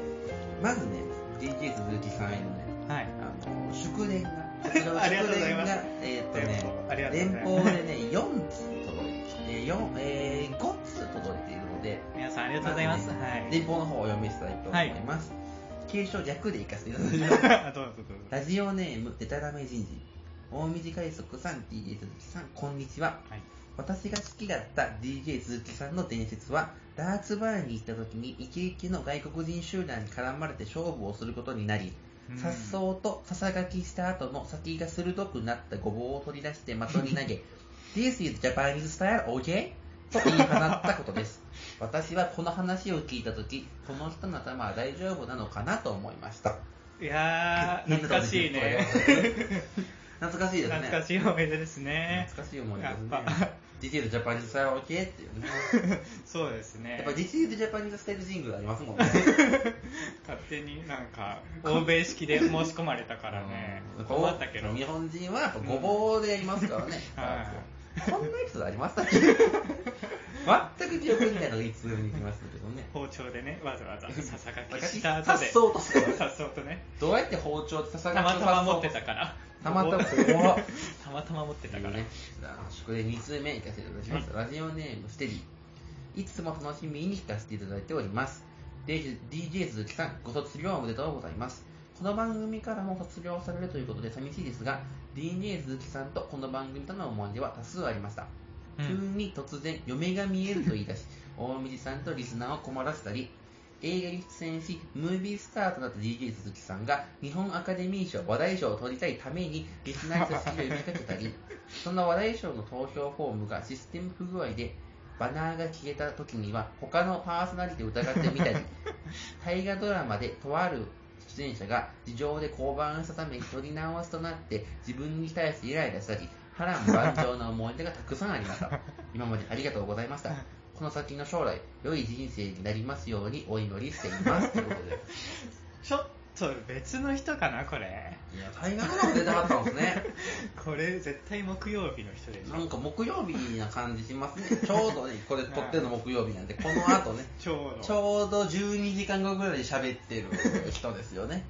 まずね DJ 鈴木さんへのねはい。あの祝電が卒業 ありがとうございます。祝電がえーっとねありがとうございます。連邦でね4通届いて、えー四えー5通届いているので皆さんありがとうございます。はい。連邦の方をお読みしたいと思います、継承略でいかせていただきます あどうぞどうぞ。ラジオネームデタラメ人事大短い速さん DJ 鈴木さんこんにちは。はい。私が好きだった DJ 鈴木さんの伝説はダーツバーに行った時にイケイケの外国人集団に絡まれて勝負をすることになりうん。さっそうとささがきした後の先が鋭くなったごぼうを取り出して的に投げ This is Japanese style, OK? と言い放ったことです私はこの話を聞いた時この人の頭は大丈夫なのかなと思いました。いやー 懐かしいね。懐かしい。ですね。懐かしい思い出ですね。懐かしい思い出ですね。やっぱ。This is Japanese style, OK? っていうね。そうですね。やっぱ This is Japanese style ジングルありますもんね。勝手になんか欧米式で申し込まれたからね。うん。困ったけど。日本人はやっぱごぼうでやりますからね、はいそんなエピソードありましたっけ？全く記憶にないのがいつに来ましたけどね。包丁でねわざわざささがきした後で。さっそうとさっそうとね。どうやって包丁でささたまがきをたま持ってたから。たまたま たまたま持ってたから。ね、じゃあ宿題2通目いかせていただきます、ラジオネームステディ。いつも楽しみに聞かせていただいております。DJ 鈴木さんご卒業おめでとうございます。この番組からも卒業されるということで寂しいですが DJ 鈴木さんとこの番組との思い出は多数ありました、うん。急に突然嫁が見えると言い出し 大水さんとリスナーを困らせたり映画に出演し、ムービースターとなった DJ 鈴木さんが、日本アカデミー賞話題賞を取りたいために、リスナーに組織を呼びかけたり、そんな話題賞の投票フォームがシステム不具合で、バナーが消えた時には、他のパーソナリティを疑ってみたり、大河ドラマでとある出演者が事情で降板したために撮り直しとなって自分に対してイライラしたり、波乱万丈な思い出がたくさんありました。今までありがとうございました。この先の将来、良い人生になりますようにお祈りしています。ということで。ちょっと別の人かなこれいや、大河ドラマ出たかったんですね。これ絶対木曜日の人でしょなんか木曜日な感じしますね。ちょうどね、これ撮ってるの木曜日なんで、この後ね、ちょうどちょうど12時間後ぐらいで喋ってる人ですよね。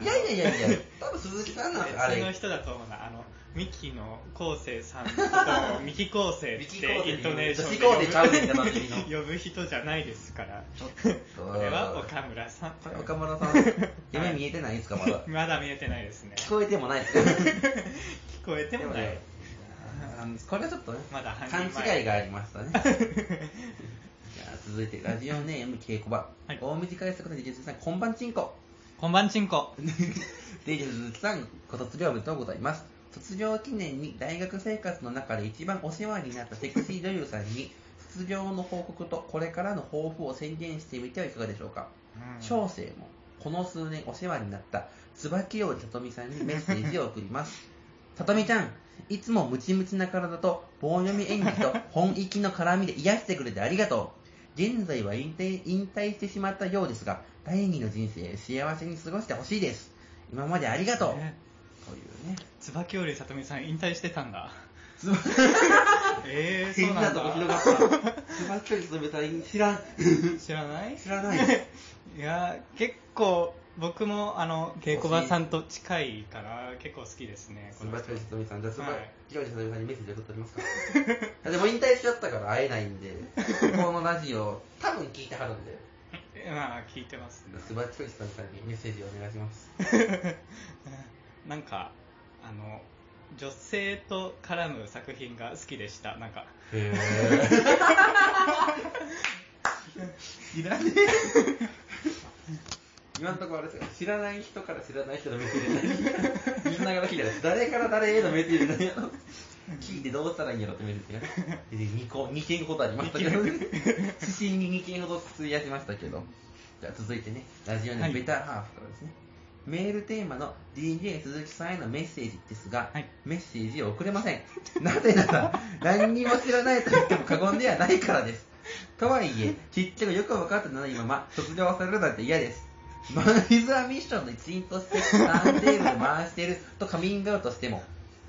いやいやいやいや、多分鈴木さんなんですあれ。別の人だと思うなあのミキの昴生さんのことをミキ昴生ってイントネーションミキ昴生ちゃうねんってなってるの呼ぶ人じゃないですからちょっとこれは岡村さんこれ岡村さん、夢見えてないですか、まだ？まだ見えてないですね聞こえてもないですか？聞こえてもないこれはちょっとね、まだ半勘違いがありましたね。じゃあ続いて、ラジオネーム稽古場。はい大短い速度で実さん、こんばんちんこ。こんばんちんこデイジ鈴木さん、ご卒業おめでとうございます。卒業記念に大学生活の中で一番お世話になったセクシー女優さんに、卒業の報告とこれからの抱負を宣言してみてはいかがでしょうか。小生もこの数年お世話になった椿織さとみさんにメッセージを送ります。さとみちゃん、いつもムチムチな体と棒読み演技と本域の絡みで癒してくれてありがとう。現在は引退引退してしまったようですが、第二の人生幸せに過ごしてほしいです。今までありがとう。ねというね。椿織さとみさん引退してたんだ。つば えー、そ変うなんとこ広がった。椿織さとみさん知らん。知らない？知らない。いや結構僕もあの稽古場さんと近いから結構好きですねこの人。椿織さとみさん、じゃあ椿はい。織さとみさんにメッセージ送っておりますか？あでも引退しちゃったから会えないんで、このラジオ、多分聞いてはるんで、まあ聞いてますね。椿織さとみさんにメッセージをお願いします。なんかあの女性と絡む作品が好きでした。なんか。へぇ知らねえ。今のところあれですよ知らない人から知らない人のメッセージがみんなが聞いたら誰から誰へのメッセージなんやろ聞いてどうしたらいいんやろってメッセージがね2個2件ほどありましたけど。ね指針に2件ほど費やしましたけど。じゃあ続いてね。ラジオネームはい。ベターハーフからですね、メールテーマの DJ 鈴木さんへのメッセージですが、はいメッセージを送れません。なぜなら、何にも知らないと言っても過言ではないからです。とはいえ、ちっちゃくよく分かってないまま卒業されるなんて嫌です。マン・ウィズ・ア・ミッションの一員としてターンテーブルで回しているとカミングアウトしても、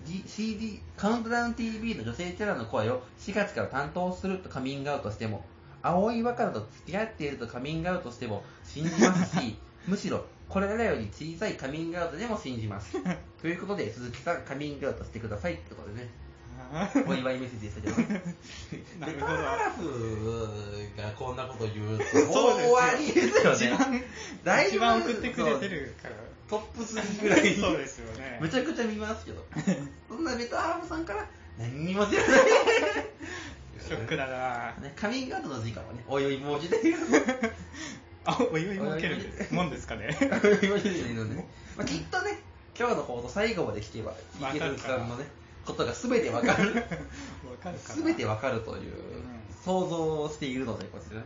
G- CD、カウントダウン TV の女性キャラの声を4月から担当するとカミングアウトしても、青い若菜と付き合っているとカミングアウトしても信じますし、むしろこれらより小さいカミングアウトでも信じます。ということで、鈴木さん、カミングアウトしてくださいってことでね、お祝いメッセージでしたけど、なるほど。ラフがこんなこと言うと、もう終わりですよ一ね。番だいぶ一番送ってくれてるから。トップ3ぐらい。そうですよね。むちゃくちゃ見ますけど、そんなベターハーフさんから何にも知らない。ショックだな。ね、カミングアウトの時間はね、お祝い文字で。あお祝いも受けるもんですか ね。まあ、きっとね、今日の放送最後まで聞けば、池わかるかな鈴さんのね、ことが全てわかる。わかるかな全てわかるという、ん想像をしているので、こちらね。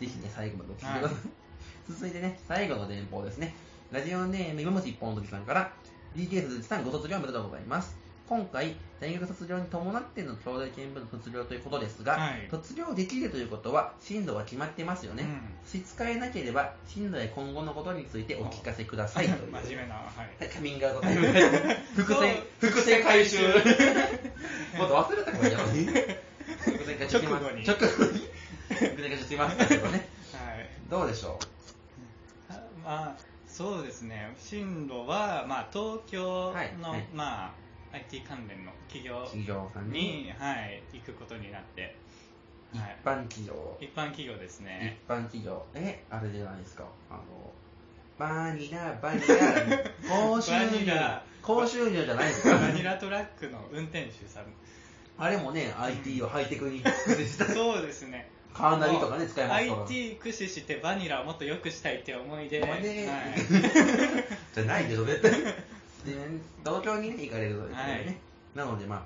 ぜひね、最後までお聞きください。はい 続いてね、最後の電報ですね。ラジオネーム、今餅一本の時さんから、DJ 鈴木さんご卒業おめでとうございます。今回、大学卒業に伴っての兄弟見聞の卒業ということですが、はい。卒業できるということは、進路は決まってますよね。うん。差し支えなければ、進路や今後のことについてお聞かせくださいという。真面目なはい。はいカミングアウトタイム 伏線、伏線回収。もっと忘れたからやろ。伏線回収します。直後に。直後に。伏線回収しましたけどね。はい。どうでしょあまあそうですね。進路は、まあ、東京の、はい。はい。まあ、IT 関連の企業う企業さんに、に、はい、行くことになって、一はい、般企業、一般企業ですね。一般企業、え、あれじゃないですか？あの、バニラ、バニラ、高収入ラ、高収入じゃないですか？バニラトラックの運転手さん。あれもね、IT をハイテクに。そうですね。カーナビとかね使いますから。IT 駆使してバニラをもっと良くしたいって思いで、思いではい。じゃないけど絶対で東京にね行かれるとですね、はい。なのでまあ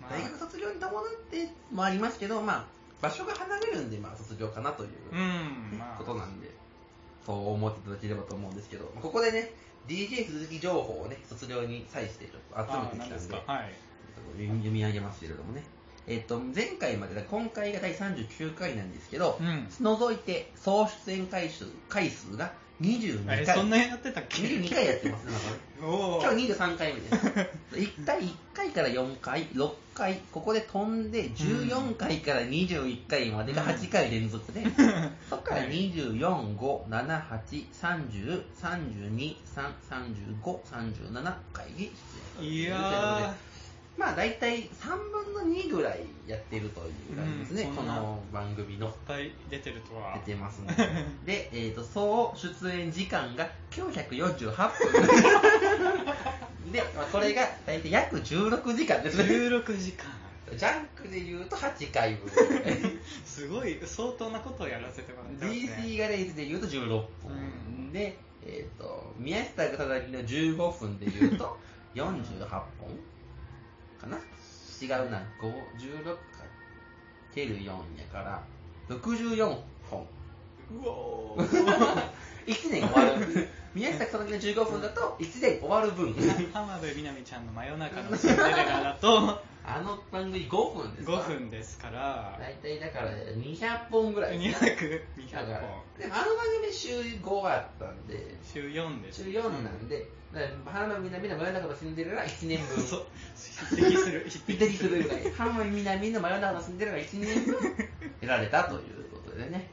まあ。大学卒業に伴ってもありますけどまあ場所が離れるんでまあ卒業かなという、うん、まあ、ことなんでそう思っていただければと思うんですけどここでね DJ 鈴木情報をね卒業に際してちょっと集めてきたんではい。読み上げますけれどもね。えっと前回までだ今回が第39回なんですけど、うん。除いて総出演回数回数が22回。え、そんなやってたっけ？22回やってますね。今日23回目です。1回1回から4回6回ここで飛んで14回から21回までが8回連続で、そこから245783233537回に出演いやまあ大体3分の2ぐらいやってるというぐらいですね、うんこの番組の。ー、いっぱい出てるとは。出てますね で、えー、と総出演時間が948分。で、まあ、これが大体約16時間です。ね16時間。ジャンクで言うと8回分。すごい、相当なことをやらせてもらってますね。DC ガレージで言うと16分、うん。で、えー、と宮下草薙の15分で言うと48本かな？違うな。516かける4やから。64本。うおー。1年終わる。宮下草薙の15分だと1年終わる分。浜辺美波ちゃんの真夜中のシンデレラだとあの番組5分ですか？5分ですから、大体だから200本ぐらい200、200だから。本。でもあの番組週5あったんで。週4です。週4なんで、だから浜辺美波の真夜中のシンデレラ1年分。そう、匹敵する。匹敵するぐらい。浜辺美波の真夜中のシンデレラ1年分。得られたということでね。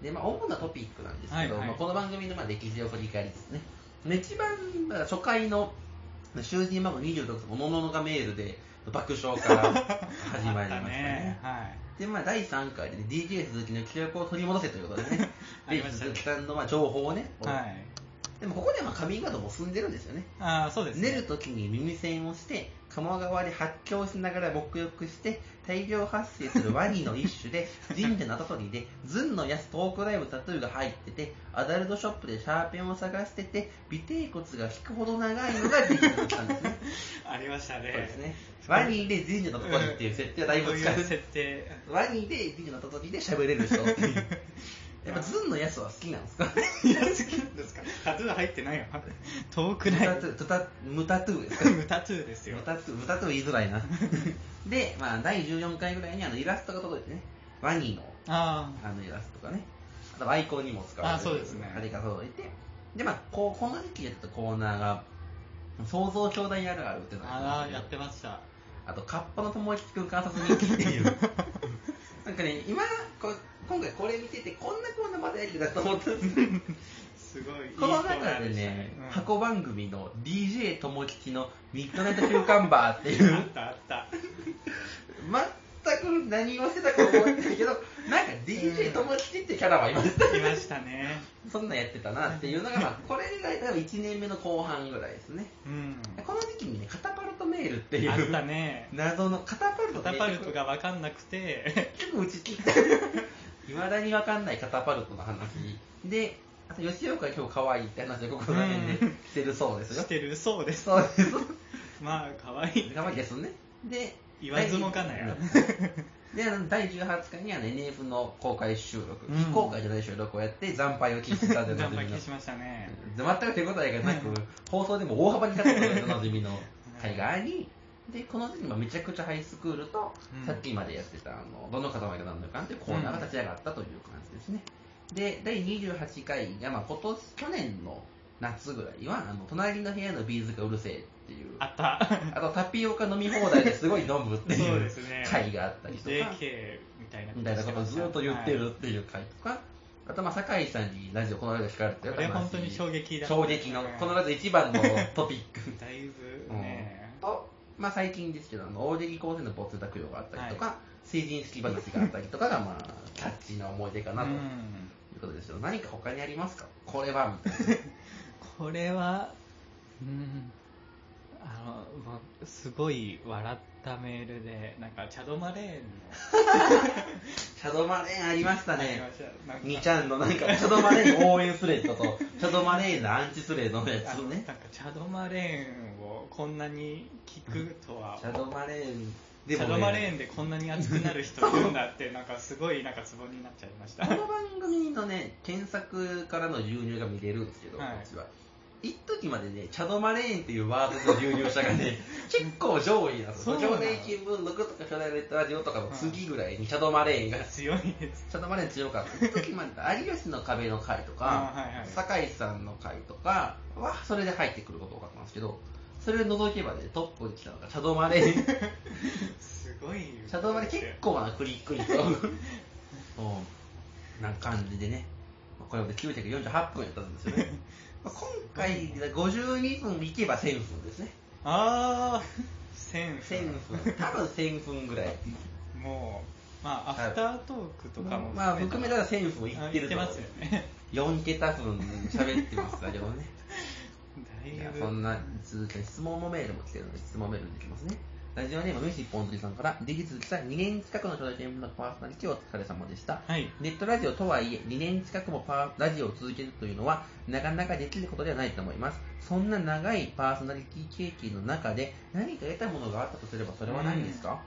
で、まあ、主なトピックなんですけど、はいはい。まあ、この番組のまあ歴史を振り返りですね。一番、初回の、囚人孫26おのののがメールで爆笑から始まりましたね。はい。で、まあ、第3回で、ね、DJ 鈴木の記憶を取り戻せということでね、ありましたね鈴木さんのまあ情報をね、はい。でもここでまあカミングアウトも済んでるんですよね。ああ、そうですね。寝るときに耳栓をして鴨川で発狂しながら沐浴して大量発生するワニの一種で 神社の跡取りでズンのやすトークライブタトゥーが入っててアダルトショップでシャーペンを探してて尾てい骨が引くほど長いのが出来上がったんですね ありましたね。そうですねワニで神社の跡取りっていう設定はだいぶ使うそういう設定。ワニで神社の跡取りで喋れる人っていうやっぱズンのやすは好きなんですか？いや、好きなんですか？タトゥー入ってないよ。遠くない。ムタトゥトタムタトゥーですか？ムタトゥーですよム。タトゥー、ムタトゥー言いづらいな。で、まあ、第14回ぐらいにあのイラストが届いてね、ワニのああのイラストがね、あとアイコンにも使われてあそうですねあれが届いて、で、まあ、こうこの時期やったコーナーが、想像兄弟あるあるっていうのあ、がああ、やってました。あと、カッパの友達くん観察日記っていう。なんかね、今、こ今回これ見てて、こんなコーナーまでやりたと思ったんですよ すごいいいこの中でね、うん箱番組の DJ 友吉のミッドナイト週刊バーっていうあったあった。全く何をしてたか覚えてないけど、なんか DJ 友吉ってキャラはいました。いましたね。そんなんやってたなっていうのが、まあ、これが多分1年目の後半ぐらいですね。うん。この時期にね、カタパルトメールっていあったう、ね。謎のカタパルトカタパルトが分かんなくて、結構うちいまだにわかんないカタパルトの話で、あと吉岡今日可愛いって話をここら辺でしてるそうですよし。てるそうです。そうです。まあ、可愛い。可愛いですね。で、言わずもがなや。で、第18回にあの NF の公開収録、うん非公開じゃない収録をやって、惨敗を喫したで惨敗消しましたね。全く手応えがなく、放送でも大幅にカットされたおなじみの回があり、で、この時に。まあめちゃくちゃハイスクールと、うん。さっきまでやってた、あの、どの方までなんのかっていうコーナーが立ち上がったという感じですね。で、第28回が、まあ今年、去年の夏ぐらいは、あの、隣の部屋のビーズがうるせえっていう、あった。あとタピオカ飲み放題ですごい飲むってそいううですね。回があったりとか、JK みたいなみたいなことをずっと言ってるっていう回とか、あとまあ酒井さんにラジオこの間聞かれてこれ本当に衝撃だった。衝撃の、このラジオ一番のトピック。だいぶね、と、まあ最近ですけど、あの大出木高専の没落用があったりとか、は成人式話があったりとかが、まあ、キャッチーな思い出かなと。いううんことですけど、何か他にありますか？これはみたいな。これは、うん、あのすごい笑ったメールでなんかチャドマレーンの。シャドマレーンありましたね。ありましたなんか。2ちゃんのなんかシャドマレーン応援スレッドとシャドマレーンのアンチスレのやあのつをねなんかチャドマレーンをこんなに聞くとは、シャドマレーンチャドマレーンでこんなに熱くなる人いるんだってなんかすごいなんかツボになっちゃいました。この番組のね検索からの流入が見れるんですけど、はい。こっちは一時までね、チャドマレーンっていうワードの流入者がね、結構上位なんですよ。そうなの上年新聞録とか初代レッドラジオとかの次ぐらいにチャドマレーンが、チ強いです。ャドマレーン強かった。一時まで有吉の壁の回とか、あはいはい。酒井さんの回とかは、それで入ってくること多かったんですけど、それを除けばね、トップに来たのがチャドマレーン。すごいシャドウマレ結構なクリック率を。そ うな感じでね、まあこれまで948分やったんですよね。まあ今回で52分いけば1000分ですね。ああ1000 1000分。多分1000分ぐらい。もうまあアフタートークとかもまあ含めたら1000分いあってるとますよね4桁分喋ってますけどね。だいぶそんな続き質問もメールも来てるので質問メールできますね。ラジオネームムシポンズリさんから、デジ続きさん2年近くの初代見分のパーソナリティお疲れ様でした。はいネットラジオとはいえ、2年近くもパーラジオを続けるというのは、なかなかできることではないと思います。そんな長いパーソナリティ経験の中で、何か得たものがあったとすれば、それは何ですか、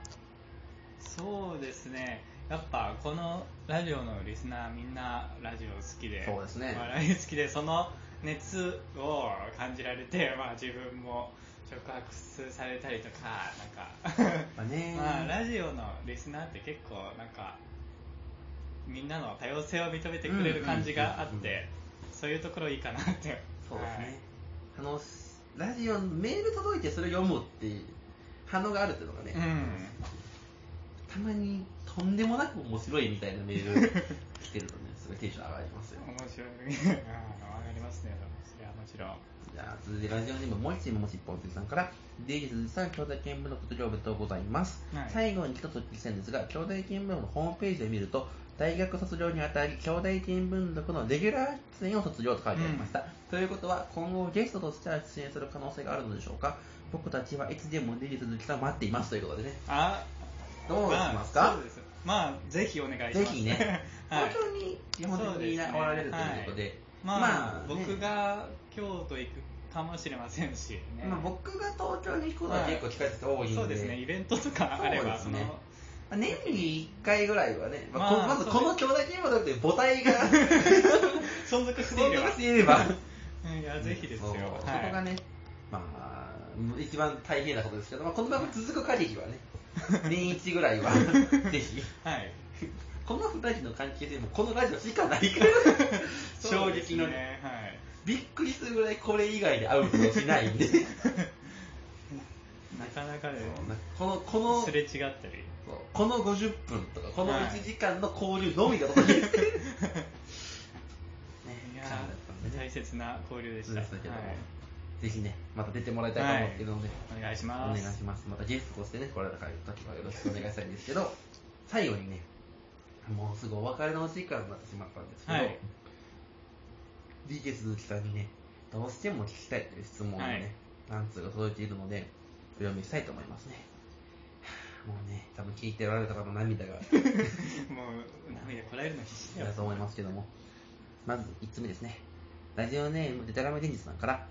そうですねやっぱこのラジオのリスナーみんなラジオ好きでそうですね笑い好きでその熱を感じられて、まあ、自分も触発されたりとかなんか。まあね。まあ、ラジオのリスナーって結構なんかみんなの多様性を認めてくれる感じがあってそういうところいいかなって。そうですね。あの、ラジオ、メール届いてそれを読むっていう反応があるっていうのがね、はいうん。たまにとんでもなく面白いみたいなメール 来てるとね、すごいテンション上がりますよ。面白い。あ上がりますね。それはもちろんじゃあ、続いてラジオネーム、もう一チームもしっぽんつさんから、デイジズさん、兄弟見聞の卒業おめでとうございます。はい。最後に一つお聞きしたいんですが、兄弟見聞のホームページを見ると、大学卒業にあたり、兄弟見聞録のレギュラー出演を卒業と書いてありました。ということは、今後ゲストとしては出演する可能性があるのでしょうか？僕たちはいつでもデイジ鈴木さんを待っていますということでね。あどうしますか？まあ、そうですまあぜひお願いします。ぜひね、はい。東京に基本的におられるということで、まあ、まあね僕が京都行くかもしれませんし、ねまあ、僕が東京に行くことは結構近い人多いんで、そうですねイベントとかあれば。そね。のまあ年に1回ぐらいはね、まあこまあまずこの兄弟ゲームだって母体が。存続していれば。いれば、うんいやぜひですよ。そこがね、まあ、一番大変なことですけど、まあ、この番組続く限りはね、年一ぐらいは、ぜひ、はい。この二人の関係性もこのラジオしかない。から、衝撃のね、ねはいびっくりするぐらいこれ以外で会うことしないんで、なかなかねこの、この、すれ違ったり。この50分とか、このはい。1時間の交流のみが届けてる。ねい大切な交流でした。けども。はい。ぜひね、また出てもらいたいと思っているので、お願いしお願いますします。またゲストとしてね、来られた時はよろしくお願いしたいんですけど、最後にね、もうすぐお別れのお時間になってしまったんですけど、はい DJ 鈴木さんにね、どうしても聞きたいという質問をね、はい何通か届いているので、お読みしたいと思いますね。は あもうね、多分聞いておられた方の涙が もう涙こらえるの必死だよだと思いますけども、まず1つ目ですね。ラジオネーム、デタラメ現実さんから、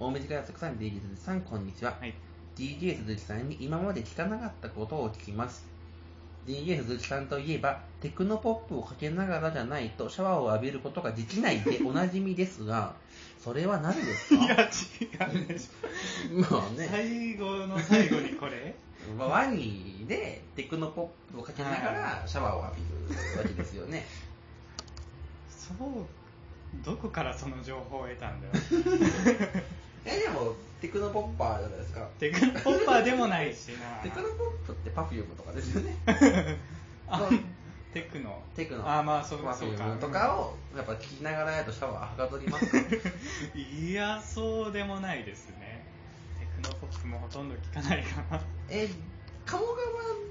大目からたくさん DJ 鈴木さん、こんにちは。はい DJ 鈴木さんに今まで聞かなかったことを聞きます。DJ 鈴木さんといえば、テクノポップをかけながらじゃないとシャワーを浴びることができないで おなじみですが、それはなぜですか？いや違うでしょ。まあね、最後の最後にこれ。まあワニでテクノポップをかけながらシャワーを浴びるわけですよね。そうどこからその情報を得たんだよ え、でも、テクノポッパーじゃないですか。テクノポッパーでもないしな。テクノポップってパフュームとかですよね。あテクノ。テクノ、あまあそうパフューそうかムとかをやっぱ聞きながらやるとシャワーはかどります。か いやそうでもないですね。テクノポップもほとんど聞かないかな。え、鴨川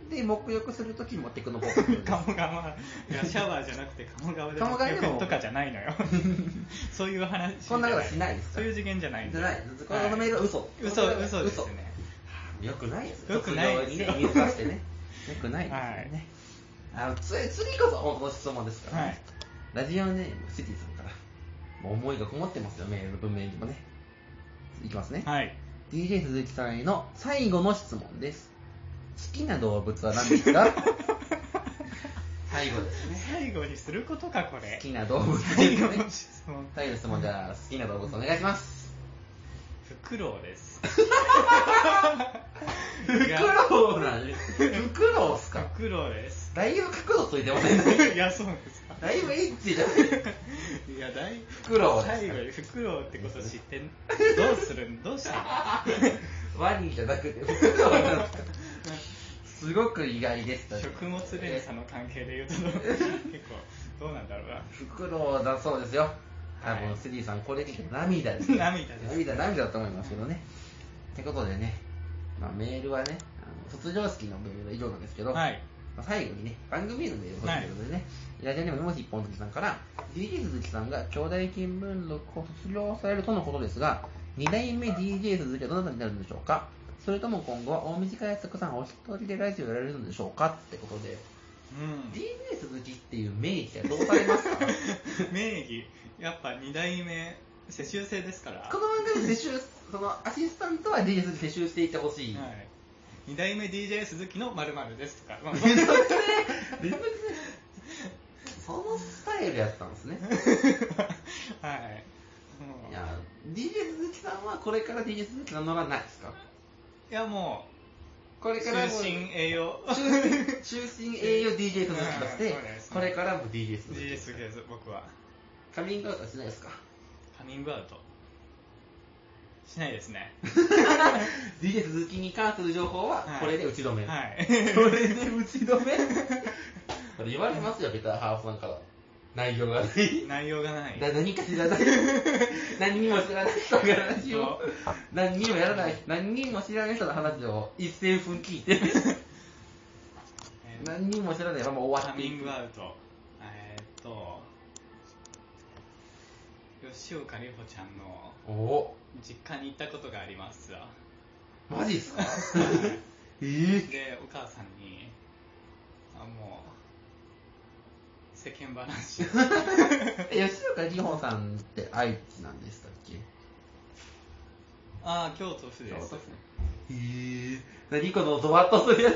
で沐浴するときもテクノポップ鴨川いや シャワーじゃなくて鴨川で沐浴とかじゃないのよ。そういう話そんなことしないですかそういう次元じゃないんでじゃないこのメールは嘘。嘘嘘ですね。よくないですよ。くないですにね水出してね。よくないですよね、あのつ次こそ本当の質問ですから、ねはい。ラジオネームシティさんから。思いがこもってますよメール文面にもね。いきますね、はい。DJ 鈴木さんへの最後の質問です。好きな動物は何ですか？最後ですね。最後にすることかこれ。好きな動物です最後ね。の質問最後の質問じゃあ好きな動物お願いします。フクロウです。フクロウなんです。フクロウっすか？フクロウです。だいぶ角度ついてませんね。いやそうなんですか。だいぶエッチじゃないいや大フクロウ最後にフクロウってこと知ってん どうするん？どうしたの？ワニじゃなくてフクロウなんですか？すごく意外でした。ね食物連鎖の関係で言うと結構どうなんだろうな。フクロウだそうですよ。多はい。分スリーさんこれ聞いて涙です。涙です。涙涙だと思いますけどね。ってことでね、まあ、メールはねあの卒業式のメールは以上なんですけど、はい。まあ、最後にね番組へのメールをということでね、ラジオネームもし一本月さんから DJ 鈴木さんが兄弟見聞録を卒業されるとのことですが2代目 DJ 鈴木はどなたになるんでしょうか？それとも今後は大短康作さんお一人でラジオをやられるんでしょうかってことで。うん。DJ 鈴木っていう名義はどうされますか？名義。やっぱ2代目世襲制ですから。この番組で世襲そのアシスタントは DJ 鈴木世襲していてほしい、はい。2代目 DJ 鈴木の〇〇ですとか、まあめんどくせえめんどくせえそのスタイルやったんですね。はい。もういや DJ 鈴木さんはこれから DJ 鈴木さんのがないですか？いやもこれからも終身栄養。終身栄養 DJ として、そうですね。これからも DJ 鈴木 DJ 鈴木です。僕は。カミングアウトはしないですか？カミングアウト。しないですね。DJ 鈴木に関する情報ははい。これで打ち止め、はい。これで打ち止め？これ言われますよベターハーフさんから内容がない。内容がない。だ何か知らない。何にも知らない人がラジオ何にもやらない。何にも知らない人の話を1000分聞いて。え ー何にも知らない。まま終わカって。いくミングアウト。えーっと吉岡里帆ちゃんの実家に行ったことがありますわ。マジっすか？ええでお母さんにあもう世間話。吉岡里帆さんって愛知なんでしたっけ？ああ京都府です。へえ何このドワッとするやつ。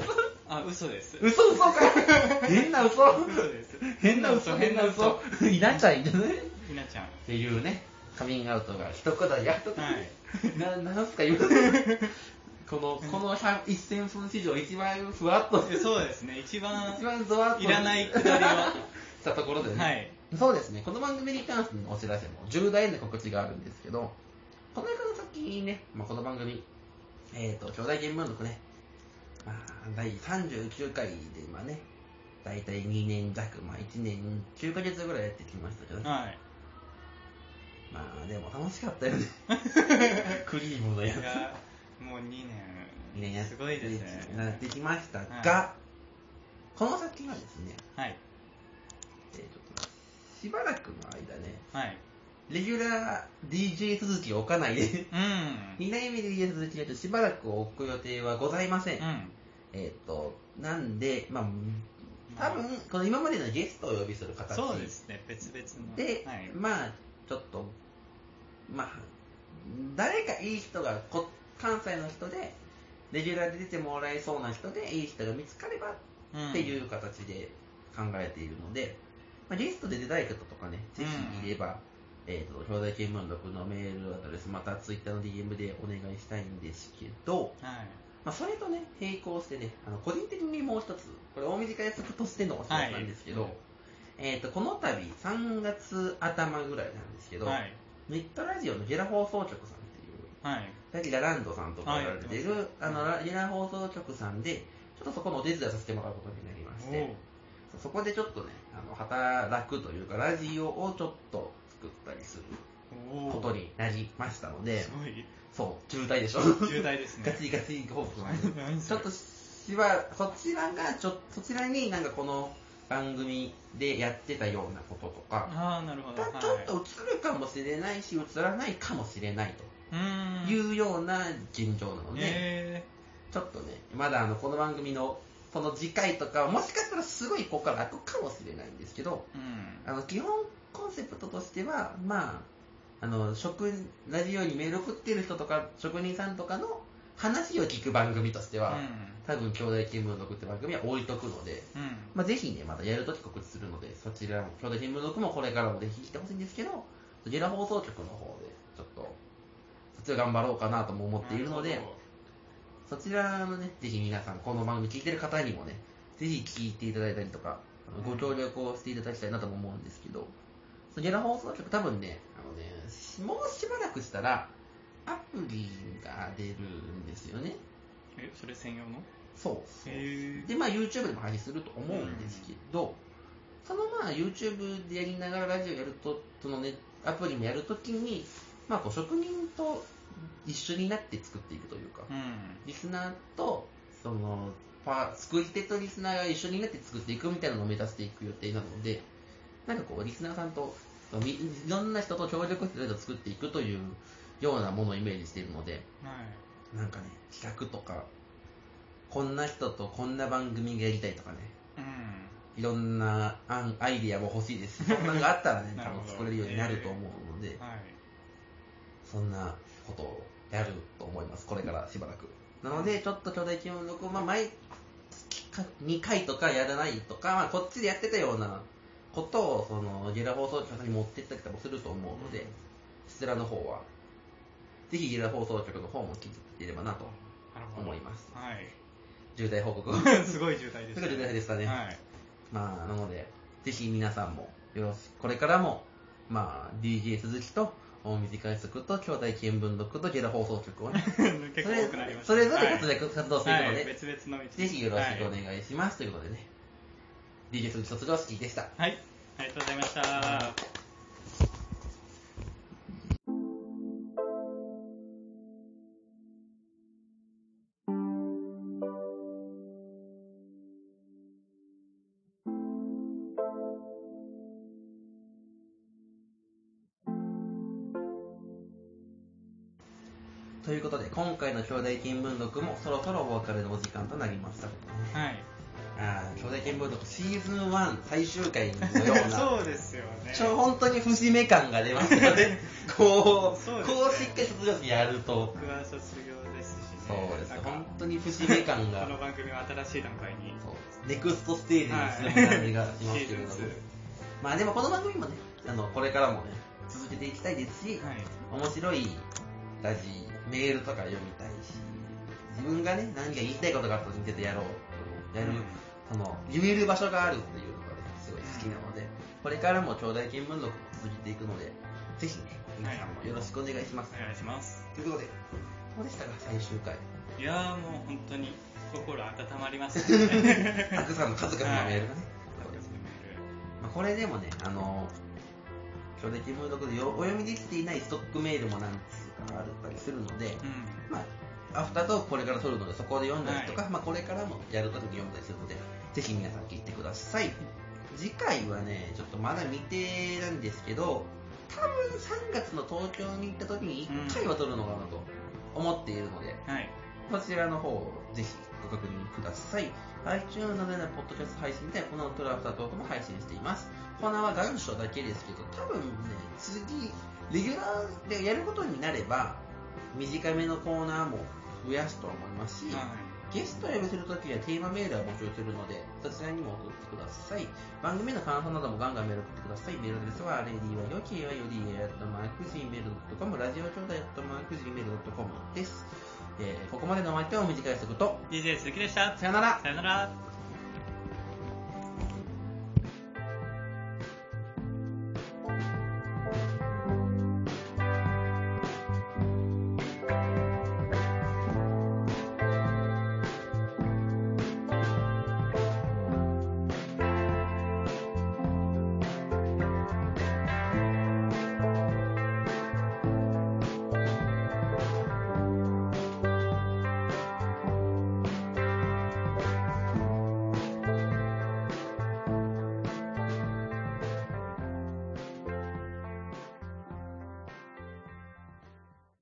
あ嘘です。嘘嘘か 変な嘘。嘘です。変な嘘変な嘘。いなちゃんいっひなちゃん。ていうね。カミングアウトが一くだりやっとはい。ななんすか今。このこの100 1000分史上一番ふわっと。えそうですね。一番一番ドワッといらないくだりをしたところでね、はい。そうですね。この番組に関してのお知らせも重大な告知があるんですけどこの間の先にね、まあ、この番組えっ、と兄弟見聞録ねまあ第39回で今ね大体2年弱まあ1年9ヶ月ぐらいやってきましたけどね。はい。まあでも楽しかったよね。クリームのやつ。がもう2 2年やって年すごいですね。なってきましたが、はこの先はですね、はいしばらくの間ねはい。レギュラー DJ 続きを置かないでうん。2代目 DJ 続きだとしばらく置く予定はございません、うん。えっ、となんでまあ多分この今までのゲストをお呼びする形。そうですね。別々の。で、はい。まあちょっとまあ誰かいい人がこ関西の人でレギュラーで出てもらえそうな人でいい人が見つかればうんっていう形で考えているので、まあ、ゲストで出たい方とかねぜひいれば、えー、と兄弟見聞録のメールアドレスまたツイッターの DM でお願いしたいんですけど、はい。まあ、それとね並行してねあの個人的にもう一つこれ大短い作としてのお知らせなんですけど、はい。えー、とこの度3月頭ぐらいなんですけど、はい。ネットラジオのゲラ放送局さんっていうはい。さっきラランドさんとかやられてる、はい。あのラゲラ放送局さんでちょっとそこのお手伝いさせてもらうことになりましてそこでちょっとねあの働くというかラジオをちょっと作ったりすることになりましたのですごい。そう重大でしょ。重大ですね。ガチガチ報告なちょっとちは、そちらがちょ、そちらになんかこの番組でやってたようなこととか、ああ、なるほど。ちょっと映るかもしれないし、映らないかもしれないというような現状なので、ちょっとね、まだあのこの番組のその次回とか、もしかしたらすごいここから開くかもしれないんですけど、あの基本コンセプトとしては、まあ、あの職ラジオにメール送ってる人とか、職人さんとかの話を聞く番組としては、うん、多分兄弟見聞録って番組は置いとくので、うん、まあ、ぜひね、またやるとき告知するので、そちらも、兄弟見聞録もこれからもぜひ来てほしいんですけど、ゲラ放送局の方で、ちょっと、そちら頑張ろうかなとも思っているので、そちらのね、ぜひ皆さん、この番組聞いてる方にもね、ぜひ聞いていただいたりとか、ご協力をしていただきたいなとも思うんですけど、ゲラ放送局多分ね、あのね、もうしばらくしたら、アプリが出るんですよね。え、それ専用の？そう。で、まあ YouTube でも配信すると思うんですけど、そのまあ YouTube でやりながらラジオやると、そのね、アプリもやるときに、まあこう職人と一緒になって作っていくというか、うん、リスナーと、その、パ作り手とリスナーが一緒になって作っていくみたいなのを目指していく予定なので、なんかこう、リスナーさんと、いろんな人と協力して作っていくというようなものをイメージしているので、はい、なんかね、企画とか、こんな人とこんな番組がやりたいとかね、うん、いろんなアアイディアも欲しいです。し、そんなのがあったらね、多分作れるようになると思うので、えーはい、そんなことをやると思います、これからしばらく。なので、ちょっと兄弟記録を、まあ、毎月2回とかやらないとか、まあ、こっちでやってたようなことを、その、ゲラ放送局に持ってったりとかもすると思うので、そちらの方はぜひゲラ放送局の方も聞いていればなと思います。はい。渋滞報告 すごい渋滞です、ね。すごい渋滞でしたね。はい。まあ、なので、ぜひ皆さんも、よろしこれからも、まあ、DJ 鈴木と、大水海賊と兄弟見聞録とゲラ放送局をね、結構多くなりました、それぞれ活躍、活動するので、はい、別々の道ぜひよろしくお願いします。ということでね、DJ 卒業式でした。はい。ありがとうございました。兄弟見聞録もそろそろお別れのお時間となりました。はい。あ兄弟見聞録シーズン1最終回のような、そうですよね。ちょ本当に節目感が出ますよね。こう、こうしっかり卒業式やると。僕は卒業ですしね。そうです。本当に節目感が。この番組は新しい段階に。そうネクストステージに進む感じがしますけれども。まあでもこの番組もね、あの、これからもね、続けていきたいですし、はい、面白いラジメールとか読みたいし、自分がね、何か言いたいことがあったら見ててやろうと、やる、その、言える場所があるっていうのがね、すごい好きなので、これからも兄弟見聞録も続いていくので、ぜひね、皆さんもよろしくお願いします。お願いします。ということで、どうでしたか、最終回。いやーもう本当に心温まりましたね。たくさんの数々のメールがね。まあ、これでもね、あの、兄弟見聞録でお読みできていないストックメールもなんつがあったりするので、うん、まあ、アフタートークこれから撮るので、そこで読んだりとか、はい、まあ、これからもやるときに読んだりするので、ぜひ皆さん聞いてください。次回はね、ちょっとまだ未定なんですけど、多分3月の東京に行った時に1回は撮るのかなと思っているので、うんはい、こちらの方をぜひご確認ください。iTunes などでのポッドキャスト配信でこのトラフタートークも配信しています。コーナーは願書だけですけど、多分ね、次、レギュラーでやることになれば、短めのコーナーも増やすと思いますし、はい、ゲストを呼びするときはテーマメールは募集するので、そちらにも送ってください。番組の感想などもガンガンメール送ってください。メールアドレスは、レディはよきはよりえっとマーク Gmail.com、ラジオ兄弟 Gmail.com です。えー、ここまでのお相手は短い速と、DJ 鈴木でした。さよなら。さよなら。